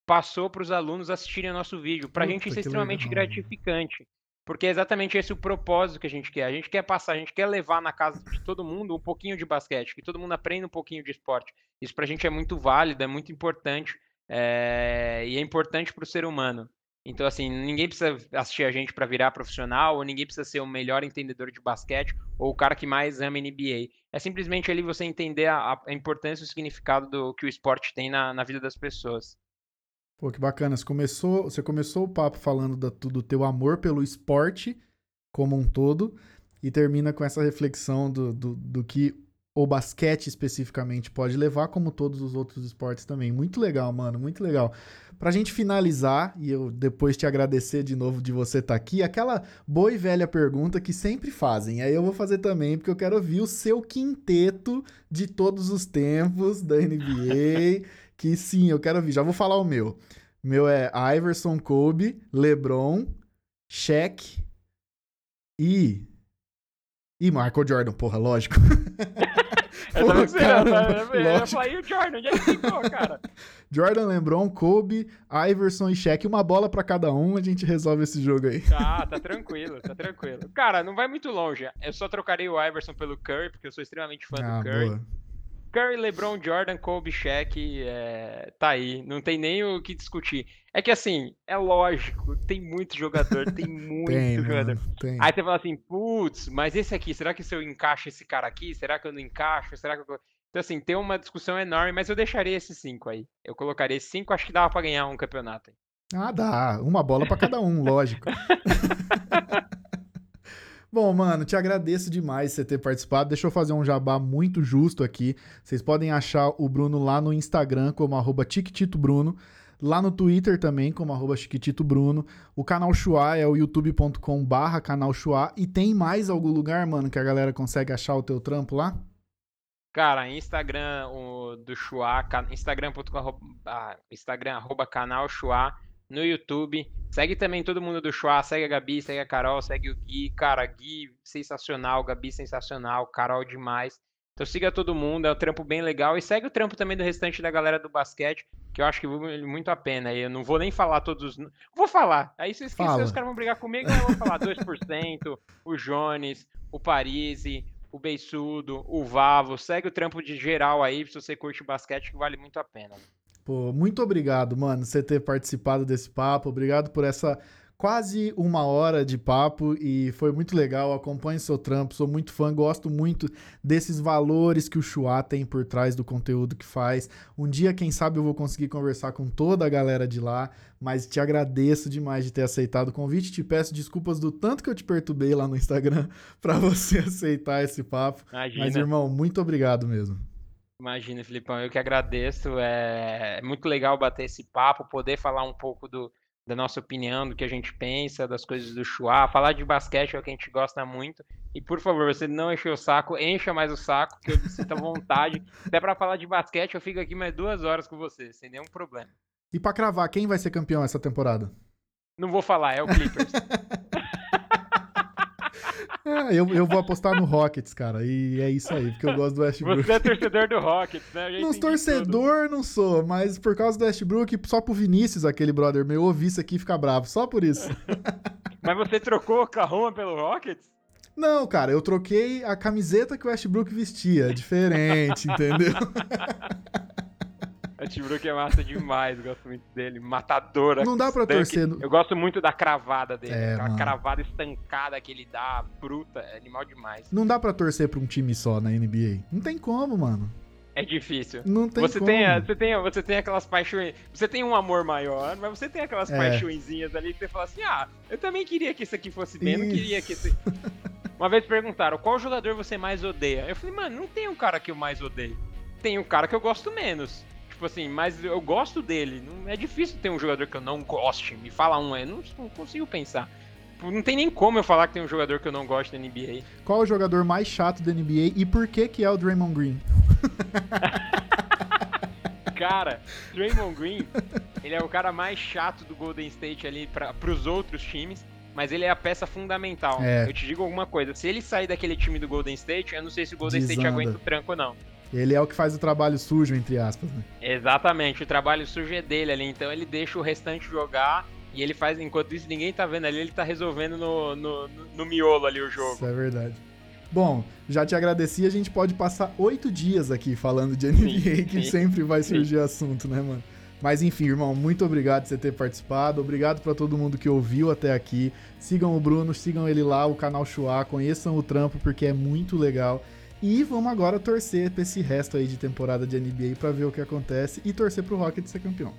passou para os alunos assistirem o nosso vídeo. Para a gente isso é extremamente legal. gratificante. Porque é exatamente esse o propósito que a gente quer. A gente quer passar, a gente quer levar na casa de todo mundo um pouquinho de basquete, que todo mundo aprenda um pouquinho de esporte. Isso para a gente é muito válido, é muito importante. É... E é importante para o ser humano. Então, assim, ninguém precisa assistir a gente para virar profissional, ou ninguém precisa ser o melhor entendedor de basquete, ou o cara que mais ama NBA. É simplesmente ali você entender a, a importância e o significado do que o esporte tem na, na vida das pessoas. Pô, que bacana. Você começou, você começou o papo falando da, do teu amor pelo esporte como um todo e termina com essa reflexão do, do, do que o basquete especificamente pode levar, como todos os outros esportes também. Muito legal, mano, muito legal. Pra gente finalizar, e eu depois te agradecer de novo de você estar tá aqui, aquela boa e velha pergunta que sempre fazem. Aí eu vou fazer também, porque eu quero ouvir o seu quinteto de todos os tempos da NBA. que sim, eu quero ouvir. Já vou falar o meu. Meu é Iverson, Kobe, LeBron, Shaq e. E Michael Jordan, porra, lógico. eu tava esperando, eu e o Jordan, onde é que ficou, cara? Jordan, LeBron, Kobe, Iverson e Shaq, uma bola para cada um, a gente resolve esse jogo aí. Tá, tá tranquilo, tá tranquilo. Cara, não vai muito longe. Eu só trocarei o Iverson pelo Curry, porque eu sou extremamente fã ah, do Curry. Boa. Curry, LeBron, Jordan, Kobe, Shaq, é, tá aí, não tem nem o que discutir. É que assim, é lógico, tem muito jogador, tem muito tem, jogador. Mano, tem. Aí você fala assim, putz, mas esse aqui, será que se eu encaixo esse cara aqui, será que eu não encaixo? Será que eu... Então assim, tem uma discussão enorme, mas eu deixaria esses cinco aí. Eu colocaria esses cinco, acho que dava pra ganhar um campeonato aí. Ah, dá. Uma bola para cada um, lógico. Bom, mano, te agradeço demais você ter participado. Deixa eu fazer um jabá muito justo aqui. Vocês podem achar o Bruno lá no Instagram como arroba Bruno. Lá no Twitter também, como arroba Bruno. O canal Chua é o youtube.com barra canal Chua. E tem mais algum lugar, mano, que a galera consegue achar o teu trampo lá? Cara, Instagram o, do Chua, instagram.com, ah, Instagram arroba canal Chua no YouTube. Segue também todo mundo do Chua, segue a Gabi, segue a Carol, segue o Gui. Cara, Gui sensacional, Gabi sensacional, Carol demais. Então siga todo mundo, é um trampo bem legal. E segue o trampo também do restante da galera do basquete, que eu acho que vale muito a pena. Eu não vou nem falar todos. Vou falar. Aí se esquecer, Fala. os caras vão brigar comigo, eu vou falar 2%, o Jones, o Parisi, o Beissudo, o Vavo. Segue o trampo de geral aí, se você curte basquete, que vale muito a pena. Pô, muito obrigado, mano, você ter participado desse papo. Obrigado por essa quase uma hora de papo e foi muito legal. Acompanhe seu trampo, sou muito fã, gosto muito desses valores que o Chua tem por trás do conteúdo que faz. Um dia, quem sabe, eu vou conseguir conversar com toda a galera de lá, mas te agradeço demais de ter aceitado o convite. Te peço desculpas do tanto que eu te perturbei lá no Instagram para você aceitar esse papo. Imagina. Mas, irmão, muito obrigado mesmo. Imagina, Filipão, eu que agradeço. É, é muito legal bater esse papo, poder falar um pouco do, da nossa opinião, do que a gente pensa, das coisas do Chua. Falar de basquete é o que a gente gosta muito. E por favor, você não enche o saco, encha mais o saco, que eu me sinto à vontade. Até para falar de basquete, eu fico aqui mais duas horas com você, sem nenhum problema. E para cravar, quem vai ser campeão essa temporada? Não vou falar, é o Clippers. É, eu, eu vou apostar no Rockets, cara. E é isso aí, porque eu gosto do Westbrook. Você é torcedor do Rockets, né? Não torcedor, tudo. não sou, mas por causa do Westbrook, só pro Vinícius, aquele brother meu, ouvir isso aqui e ficar bravo. Só por isso. mas você trocou o Oklahoma pelo Rockets? Não, cara, eu troquei a camiseta que o Westbrook vestia. Diferente, entendeu? O Tim Brook é massa demais, gosto muito dele. Matadora. Não dá pra torcer. Eu gosto muito da cravada dele. É, aquela mano. cravada estancada que ele dá, bruta, é animal demais. Não dá pra torcer pra um time só na NBA. Não tem como, mano. É difícil. Não tem Você como. tem, a- você, tem, você tem aquelas paixões. Você tem um amor maior, mas você tem aquelas É. paixõezinhas ali que você fala assim: ah, eu também queria que isso aqui fosse bem, não queria que esse. Uma vez perguntaram qual jogador você mais odeia. Eu falei, mano, não tem um cara que eu mais odeio. Tem um cara que eu gosto menos. Tipo assim, mas eu gosto dele. Não é difícil ter um jogador que eu não goste. Me fala um, eu não, não consigo pensar. Tipo, Não tem nem como eu falar que tem um jogador que eu não gosto da NBA. Qual é o jogador mais chato da NBA e por que que é o Draymond Green? Cara, Draymond Green, ele é o cara mais chato do Golden State ali para pros outros times, mas ele é a peça fundamental. É. Eu te digo alguma coisa, se ele sair daquele time do Golden State, eu não sei se o Golden State Desanda. aguenta o tranco ou não. Ele é o que faz o trabalho sujo, entre aspas, né? Exatamente, o trabalho sujo é dele ali, então ele deixa o restante jogar e ele faz, enquanto isso ninguém tá vendo ali, ele tá resolvendo no, no, no- miolo ali o jogo. Isso é verdade. Bom, já te agradeci, a gente pode passar oito dias aqui falando de NBA, que sim, sempre vai sim. surgir assunto, né, mano? Mas enfim, irmão, muito obrigado por você ter participado. Obrigado pra todo mundo que ouviu até aqui. Sigam o Bruno, sigam ele lá, o canal Chua, conheçam o trampo porque é muito legal. E vamos agora torcer pra esse resto aí de temporada de NBA pra ver o que acontece e torcer pro Rocket ser campeão.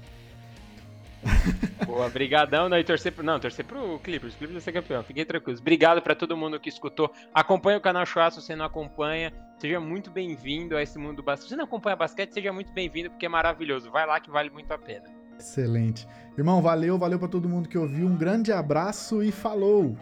Boa, brigadão, não, e torcer pro, não, torcer pro Clippers, o Clippers vai ser campeão, fiquem tranquilos. Obrigado pra todo mundo que escutou. Acompanha o canal Chua se você não acompanha. Seja muito bem-vindo a esse mundo do basquete. Se você não acompanha basquete, seja muito bem-vindo porque é maravilhoso. Vai lá que vale muito a pena. Excelente. Irmão, valeu, valeu pra todo mundo que ouviu. Um grande abraço e falou!